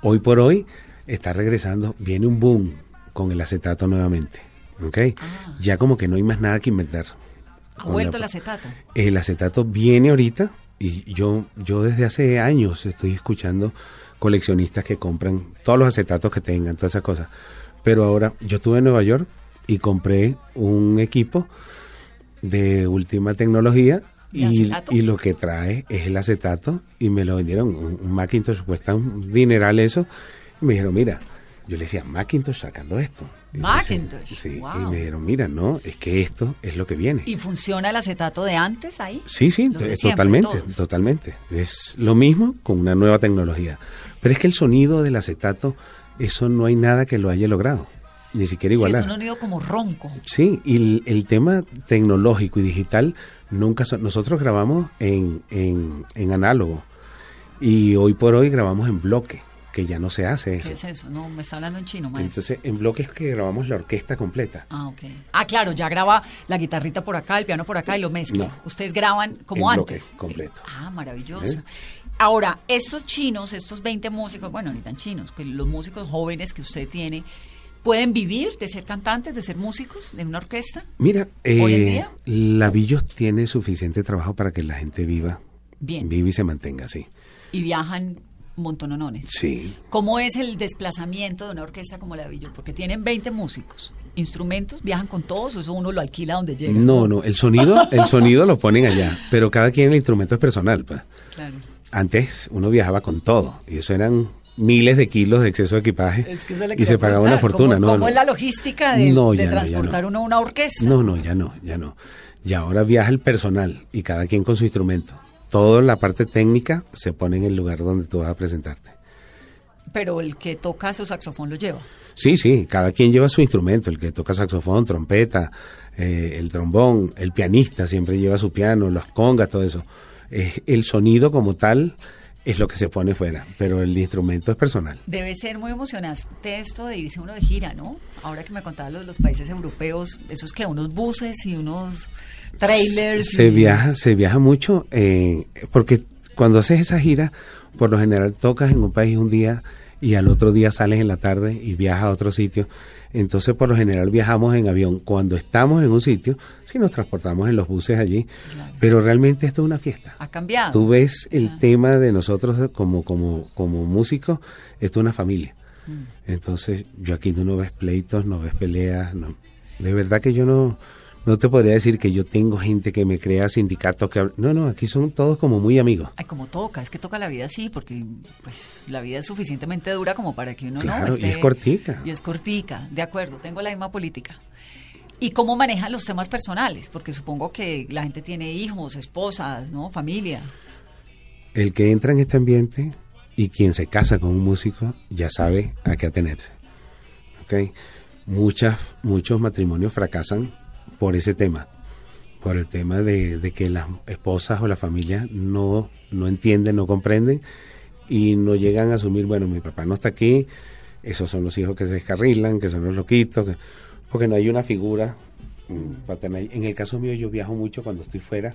Hoy por hoy está regresando, viene un boom con el acetato nuevamente. ¿Ok? Ah. Ya como que no hay más nada que inventar. Ha vuelto la- el acetato. el acetato viene ahorita y yo, yo desde hace años estoy escuchando coleccionistas que compran todos los acetatos que tengan, todas esas cosas. Pero ahora yo estuve en Nueva York y compré un equipo de última tecnología ¿De y, y lo que trae es el acetato y me lo vendieron. Un, un Macintosh cuesta un dineral eso. Y me dijeron, mira, yo le decía, Macintosh sacando esto. Y Macintosh, Sí, y wow. me dijeron, mira, no, es que esto es lo que viene. ¿Y funciona el acetato de antes ahí? Sí, sí, siempre, totalmente, todos. totalmente. Es lo mismo con una nueva tecnología. Pero es que el sonido del acetato, eso no hay nada que lo haya logrado, ni siquiera Sí, igualar. es un sonido como ronco. Sí, y el, el tema tecnológico y digital, nunca so- nosotros grabamos en, en, en análogo y hoy por hoy grabamos en bloque, que ya no se hace eso. ¿Qué es eso? No, me está hablando en chino, maestro. Entonces, en bloque es que grabamos la orquesta completa. Ah, ok. Ah, claro, ya graba la guitarrita por acá, el piano por acá y lo mezcla. No. Ustedes graban como En antes. bloque, completo. Ah, maravilloso. ¿Eh? Ahora, estos chinos, estos 20 músicos, bueno, ni tan chinos, que los músicos jóvenes que usted tiene, ¿pueden vivir de ser cantantes, de ser músicos de una orquesta? Mira, ¿Hoy en eh, día? la Villos tiene suficiente trabajo para que la gente viva, Bien. viva y se mantenga así. Y viajan montononones. Sí. ¿Cómo es el desplazamiento de una orquesta como la Villos? Porque tienen 20 músicos. ¿Instrumentos? ¿Viajan con todos o eso uno lo alquila donde llega? No, no, el sonido, el sonido lo ponen allá, pero cada quien el instrumento es personal. pues. Claro. Antes uno viajaba con todo y eso eran miles de kilos de exceso de equipaje Es que y se pagaba una fortuna. ¿Cómo, no, cómo no. es la logística de, No, de transportar no. uno una orquesta? No, no, ya no, ya no. Ya ahora viaja el personal y cada quien con su instrumento. Toda la parte técnica se pone en el lugar donde tú vas a presentarte. Pero el que toca su saxofón lo lleva. Sí, sí, cada quien lleva su instrumento, el que toca saxofón, trompeta, eh, el trombón, el pianista siempre lleva su piano, las congas, todo eso. Eh, el sonido como tal es lo que se pone fuera, pero el instrumento es personal. Debe ser muy emocionante esto de irse uno de gira, ¿no? Ahora que me contabas lo de los países europeos, esos que unos buses y unos trailers. Se y- viaja, se viaja mucho, eh, porque cuando haces esa gira, por lo general tocas en un país un día y al otro día sales en la tarde y viajas a otro sitio. Entonces, por lo general viajamos en avión. Cuando estamos en un sitio, sí nos transportamos en los buses allí, pero realmente esto es una fiesta. Ha cambiado. Tú ves el tema de nosotros como, como, como músicos, esto es una familia. Mm. Entonces, yo aquí tú no ves pleitos, no ves peleas, no. De verdad que yo no, no te podría decir que yo tengo gente que me crea sindicatos que no, no, aquí son todos como muy amigos. Ay, como toca, es que toca la vida así, porque pues la vida es suficientemente dura como para que uno Claro, no y es cortica. Y es cortica, de acuerdo, tengo la misma política. ¿Y cómo manejan los temas personales? Porque supongo que la gente tiene hijos, esposas, ¿no? Familia. El que entra en este ambiente y quien se casa con un músico ya sabe a qué atenerse. ¿ok? Muchas, muchos matrimonios fracasan por ese tema, por el tema de, de que las esposas o la familia no, no entienden, no comprenden y no llegan a asumir, bueno, mi papá no está aquí, esos son los hijos que se descarrilan, que son los loquitos, que- porque no hay una figura mm, paternal. En el caso mío yo viajo mucho cuando estoy fuera,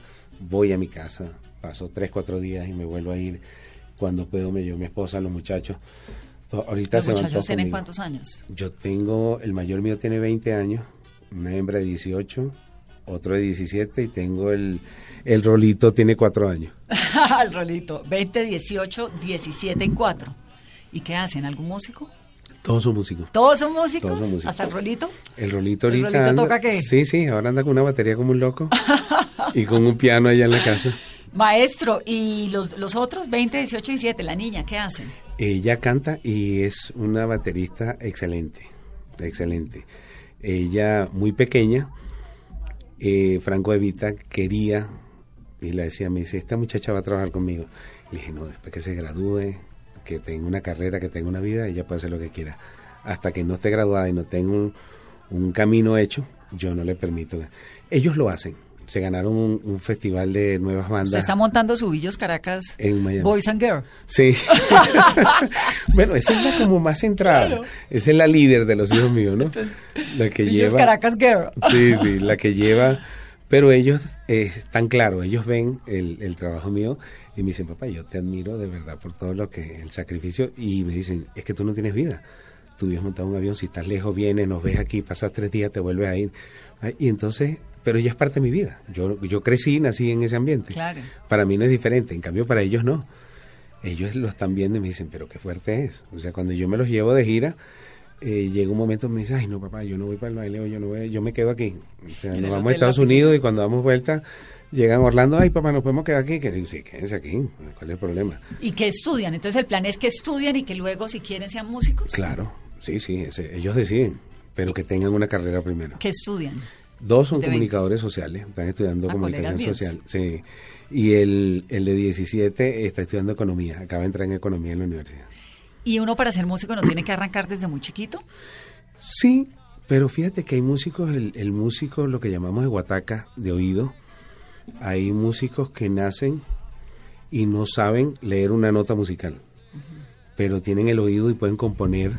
voy a mi casa, paso tres, cuatro días y me vuelvo a ir. Cuando puedo me llevo mi esposa, los muchachos. Ahorita ¿Los se muchachos tienen cuántos años? Yo tengo, el mayor mío tiene 20 años, una hembra de 18, otro de 17 y tengo el, el rolito, tiene 4 años. El rolito, 20, 18, 17 y 4. ¿Y qué hacen? ¿Algún músico? Todos son músicos. ¿Todos son músicos? Todos son músicos. ¿Hasta el rolito? El rolito ¿El ahorita rolito anda- toca qué? Sí, sí, ahora anda con una batería como un loco y con un piano allá en la casa. Maestro, ¿y los, los otros 20, 18 y 17, la niña, qué hacen? Ella canta y es una baterista excelente, excelente. Ella muy pequeña, eh, Franco Evita quería, y le decía, me dice, esta muchacha va a trabajar conmigo. Le dije, no, después que se gradúe, que tenga una carrera, que tenga una vida, ella puede hacer lo que quiera. Hasta que no esté graduada y no tenga un, un camino hecho, yo no le permito. Ellos lo hacen. Se ganaron un, un festival de nuevas bandas. Usted está montando Subillos Caracas En Miami. Boys and Girls. Sí. bueno, esa es la como más centrada. Esa es la líder de los hijos míos, ¿no? La que Subillos lleva. Caracas Girl. Sí, sí, la que lleva. Pero ellos eh, están claros, ellos ven el, el trabajo mío y me dicen, papá, yo te admiro de verdad por todo lo que, el sacrificio. Y me dicen, es que tú no tienes vida. Tú vives montado un avión, si estás lejos, vienes, nos ves aquí, pasas tres días, te vuelves a ir. Y entonces, pero ella es parte de mi vida. Yo, yo crecí, nací en ese ambiente. Claro. Para mí no es diferente, en cambio para ellos no. Ellos lo están viendo y me dicen, pero qué fuerte es. O sea, cuando yo me los llevo de gira, eh, llega un momento y me dice, ay no papá, yo no voy para el baile, yo no voy, yo me quedo aquí. O sea, nos vamos a Estados. Unidos y cuando damos vuelta, llegan a Orlando, ay papá, nos podemos quedar aquí. Que digo, sí, quédense aquí, ¿cuál es el problema? ¿Y que estudian? Entonces el plan es que estudian y que luego, si quieren, sean músicos. Claro, sí, sí, ese- ellos deciden, pero que tengan una carrera primero. ¿Qué estudian? Dos son De 20. comunicadores sociales, están estudiando Ah, comunicación social. Sí. Y el, el de 17 está estudiando economía, acaba de entrar en economía en la universidad. ¿Y uno para ser músico no tiene que arrancar desde muy chiquito? Sí, pero fíjate que hay músicos, el, el músico, lo que llamamos de guataca, de oído, hay músicos que nacen y no saben leer una nota musical, pero tienen el oído y pueden componer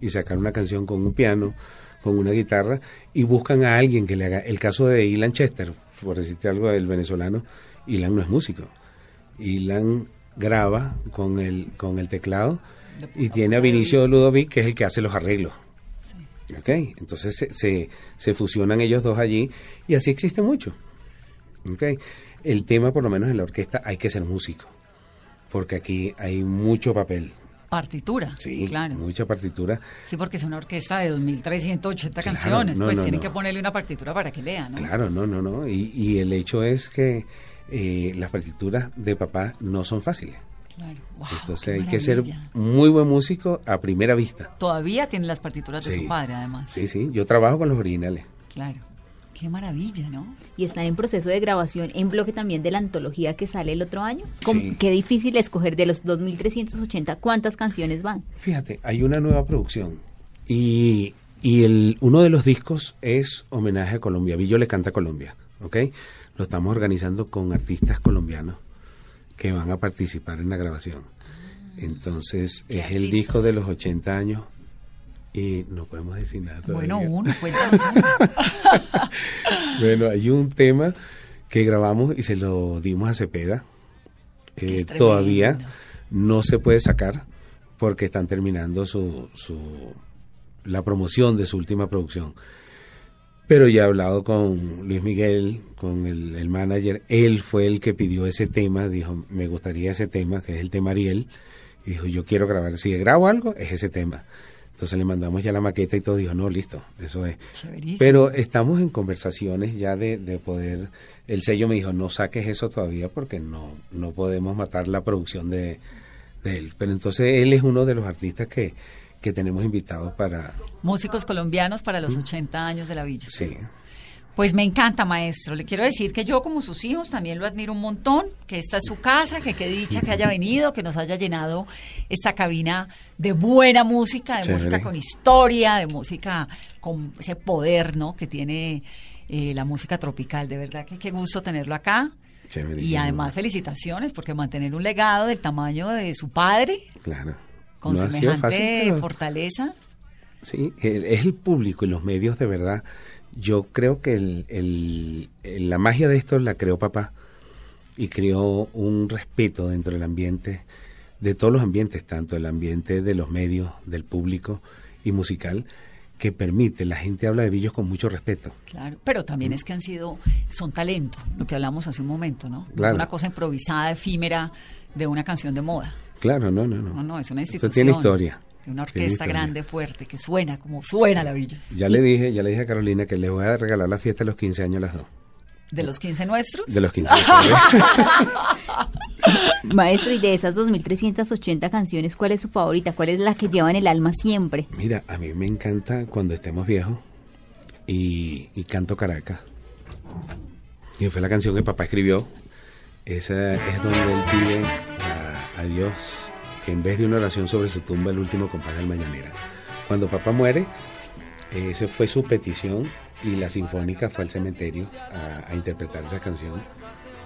y sacar una canción con un piano, con una guitarra, y buscan a alguien que le haga. El caso de Ilan Chester, por decirte algo del venezolano, Ilan no es músico. Ilan graba con el, con el teclado y tiene a Vinicio Ludovic, que es el que hace los arreglos. ¿Ok? Entonces se, se, se fusionan ellos dos allí y así existe mucho. ¿Ok? El tema, por lo menos en la orquesta, hay que ser músico, porque aquí hay mucho papel. Partitura. Sí, claro. mucha partitura. Sí, porque es una orquesta de 2.380 Claro, canciones. no, pues no, tienen no. que ponerle una partitura para que lea, ¿no? Claro, no, no, no. Y, y el hecho es que eh, las partituras de papá no son fáciles. Claro. Wow, Entonces hay que ser muy buen músico a primera vista. Todavía tiene las partituras de Sí. su padre, además. Sí, sí, yo trabajo con los originales. Claro. Qué maravilla, ¿no? Y está en proceso de grabación en bloque también de la antología que sale el otro año. ¿Cómo- Sí. Qué difícil escoger de los 2.380 cuántas canciones van. Fíjate, hay una nueva producción y, y el, uno de los discos es homenaje a Colombia. Villo le canta a Colombia, ¿ok? Lo estamos organizando con artistas colombianos que van a participar en la grabación. Entonces es el disco de los 80 años y no podemos decir nada todavía. Bueno, uno, cuéntanos uno. Bueno, hay un tema que grabamos y se lo dimos a Cepeda. Eh, todavía no se puede sacar porque están terminando su, su la promoción de su última producción. Pero ya he hablado con Luis Miguel, con el, el manager. Él fue el que pidió ese tema. Dijo, me gustaría ese tema, que es el tema Ariel. Y dijo, yo quiero grabar. Si grabo algo, es ese tema. Entonces le mandamos ya la maqueta y todo. Dijo, no, listo, eso es. Chéverísimo. Pero estamos en conversaciones ya de, de poder. El sello me dijo, no saques eso todavía porque no, no podemos matar la producción de, de él. Pero entonces él es uno de los artistas que, que tenemos invitados para. Músicos colombianos para los 80 años de la villa. Sí. Pues me encanta, maestro. Le quiero decir que yo, como sus hijos, también lo admiro un montón, que esta es su casa, que qué dicha que haya venido, que nos haya llenado esta cabina de buena música, de música con historia, de música con ese poder, ¿no? Que tiene eh, la música tropical. De verdad que qué gusto tenerlo acá. Y además felicitaciones, porque mantener un legado del tamaño de su padre, Claro. con No semejante fácil, pero- fortaleza. Sí, el- es el público y los medios de verdad. Yo creo que el, el- la magia de esto la creó papá y creó un respeto dentro del ambiente, de todos los ambientes, tanto el ambiente de los medios, del público y musical, que permite, la gente habla de Villos con mucho respeto. Claro, pero también es que han sido, son talento, lo que hablamos hace un momento, ¿no? No Es Claro. una cosa improvisada, efímera, de una canción de moda. Claro, no, no, no. No, no, es una Esto institución. tiene historia. De una orquesta grande, fuerte, que suena como suena la Villas. Ya le dije, ya le dije a Carolina que le voy a regalar la fiesta de los 15 años a las dos. De los 15 nuestros. De los 15 años. Maestro, y de esas 2.380 canciones, ¿cuál es su favorita? ¿Cuál es la que lleva en el alma siempre? Mira, a mí me encanta cuando estemos viejos y, y canto Caracas. Y fue la canción que papá escribió. Esa es donde él pide a, a Dios que en vez de una oración sobre su tumba, el último compás del mañanera. Cuando papá muere, esa fue su petición y la sinfónica fue al cementerio a, a interpretar esa canción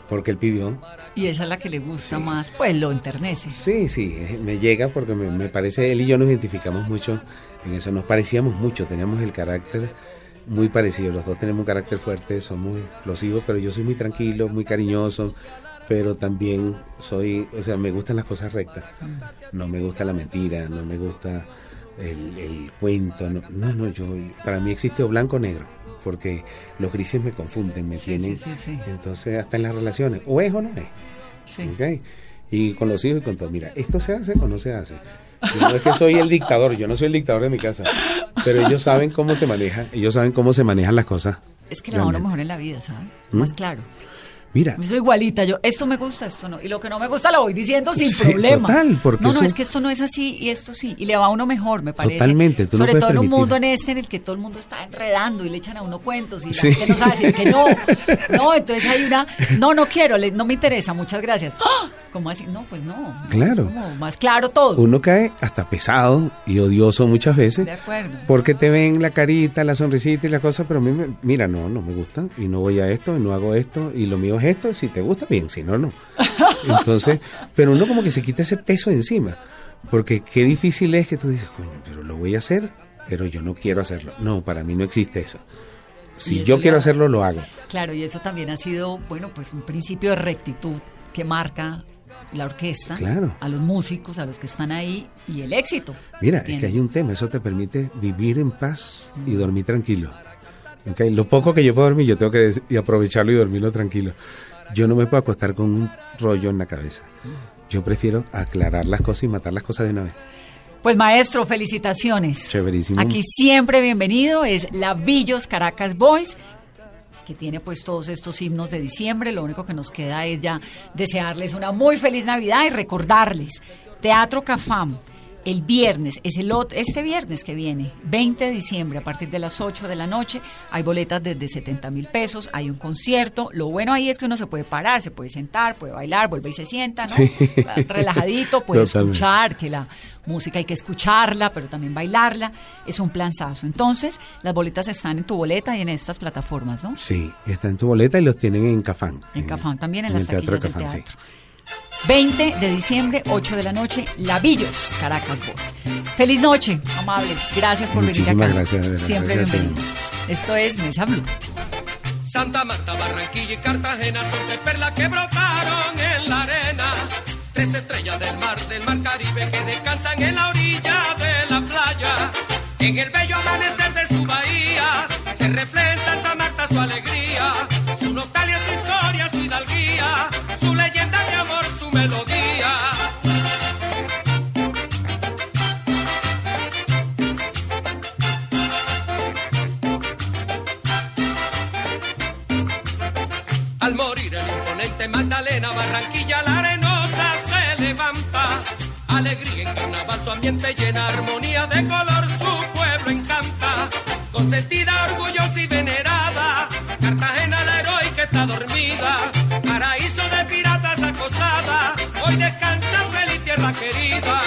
porque él pidió Y esa es la que le gusta más, pues lo enternece. Sí, sí, eh, me llega porque me, me parece, él y yo nos identificamos mucho en eso, nos parecíamos mucho, teníamos el carácter muy parecido, los dos tenemos un carácter fuerte, somos explosivos, pero yo soy muy tranquilo, muy cariñoso, pero también soy, o sea, me gustan las cosas rectas, no me gusta la mentira, no me gusta el, el cuento, no, no, no, yo, para mí existe o blanco o negro, porque los grises me confunden, me Sí, tienen, sí, sí, sí. entonces hasta en las relaciones, o es o no es. Sí. ¿ok? Y con los hijos y con todo. Mira, ¿esto se hace o no se hace? No es que soy el dictador, yo no soy el dictador de mi casa. Pero ellos saben cómo se maneja, ellos saben cómo se manejan las cosas. Es que le va a uno realmente. mejor en la vida, ¿sabes? ¿Mm? Más claro. Mira, Yo soy igualita, yo, esto me gusta, esto no. Y lo que no me gusta lo voy diciendo sin Sí, problema. total, porque no, no, es que esto no es así y esto sí. Y le va a uno mejor, me parece. Totalmente, tú Sobre todo en un mundo en este en el que todo el mundo está enredando y le echan a uno cuentos y la Sí. gente no sabe decir que no. No, entonces hay una, no, no quiero, no me interesa, muchas gracias. ¡Ah! ¿Cómo así? No, pues no. no, Claro. es como más claro todo. uno cae hasta pesado y odioso muchas veces. De acuerdo. Porque te ven la carita, la sonrisita y la cosa, pero a mí, me- mira, no, no me gusta y no voy a esto y no hago esto y lo mío es esto. Si te gusta, bien, si no, no. Entonces, pero uno como que se quita ese peso de encima. Porque qué difícil es que tú dices, coño, pero lo voy a hacer, pero yo no quiero hacerlo. No, para mí no existe eso. Si yo quiero hacerlo, lo hago. Claro, y eso también ha sido, bueno, pues un principio de rectitud que marca la orquesta, Claro. a los músicos, a los que están ahí y el éxito. Mira, es que hay un tema, eso te permite vivir en paz y dormir tranquilo. ¿Ok? Lo poco que yo puedo dormir, yo tengo que y aprovecharlo y dormirlo tranquilo. Yo no me puedo acostar con un rollo en la cabeza. Yo prefiero aclarar las cosas y matar las cosas de una vez. Pues maestro, felicitaciones. Chéverísimo. Aquí siempre bienvenido, es la Villos Caracas Boys. que tiene pues todos estos himnos de diciembre. Lo único que nos queda es ya desearles una muy feliz Navidad y recordarles Teatro Cafam el viernes, es el este viernes que viene, 20 de diciembre, a partir de las 8 de la noche, hay boletas desde 70 mil pesos, hay un concierto. Lo bueno ahí es que uno se puede parar, se puede sentar, puede bailar, vuelve y se sienta, ¿no? Relajadito, puede escuchar, que la música hay que escucharla, pero también bailarla. Es un planzazo. Entonces, las boletas están en tu boleta y en estas plataformas, ¿no? Sí, están en tu boleta y los tienen en Cafán. En, Cafán también, en, las teatro del teatro. 20 de diciembre, 8 de la noche, Lavillos, Caracas Boys. Feliz noche, amable. Gracias por venir acá. gracias. Siempre bienvenido. Esto es Mesa Blue. Santa Marta, Barranquilla y Cartagena son de perlas que brotaron en la arena. Tres estrellas del mar, del mar Caribe que descansan en la orilla de la playa. En el bello amanecer de su bahía se refleja en Santa Marta su alegría, Alegría en carnaval, su ambiente llena armonía de color, su pueblo encanta. Consentida, orgullosa y venerada, Cartagena la heroica está dormida. Paraíso de piratas acosada, hoy descansa feliz tierra querida.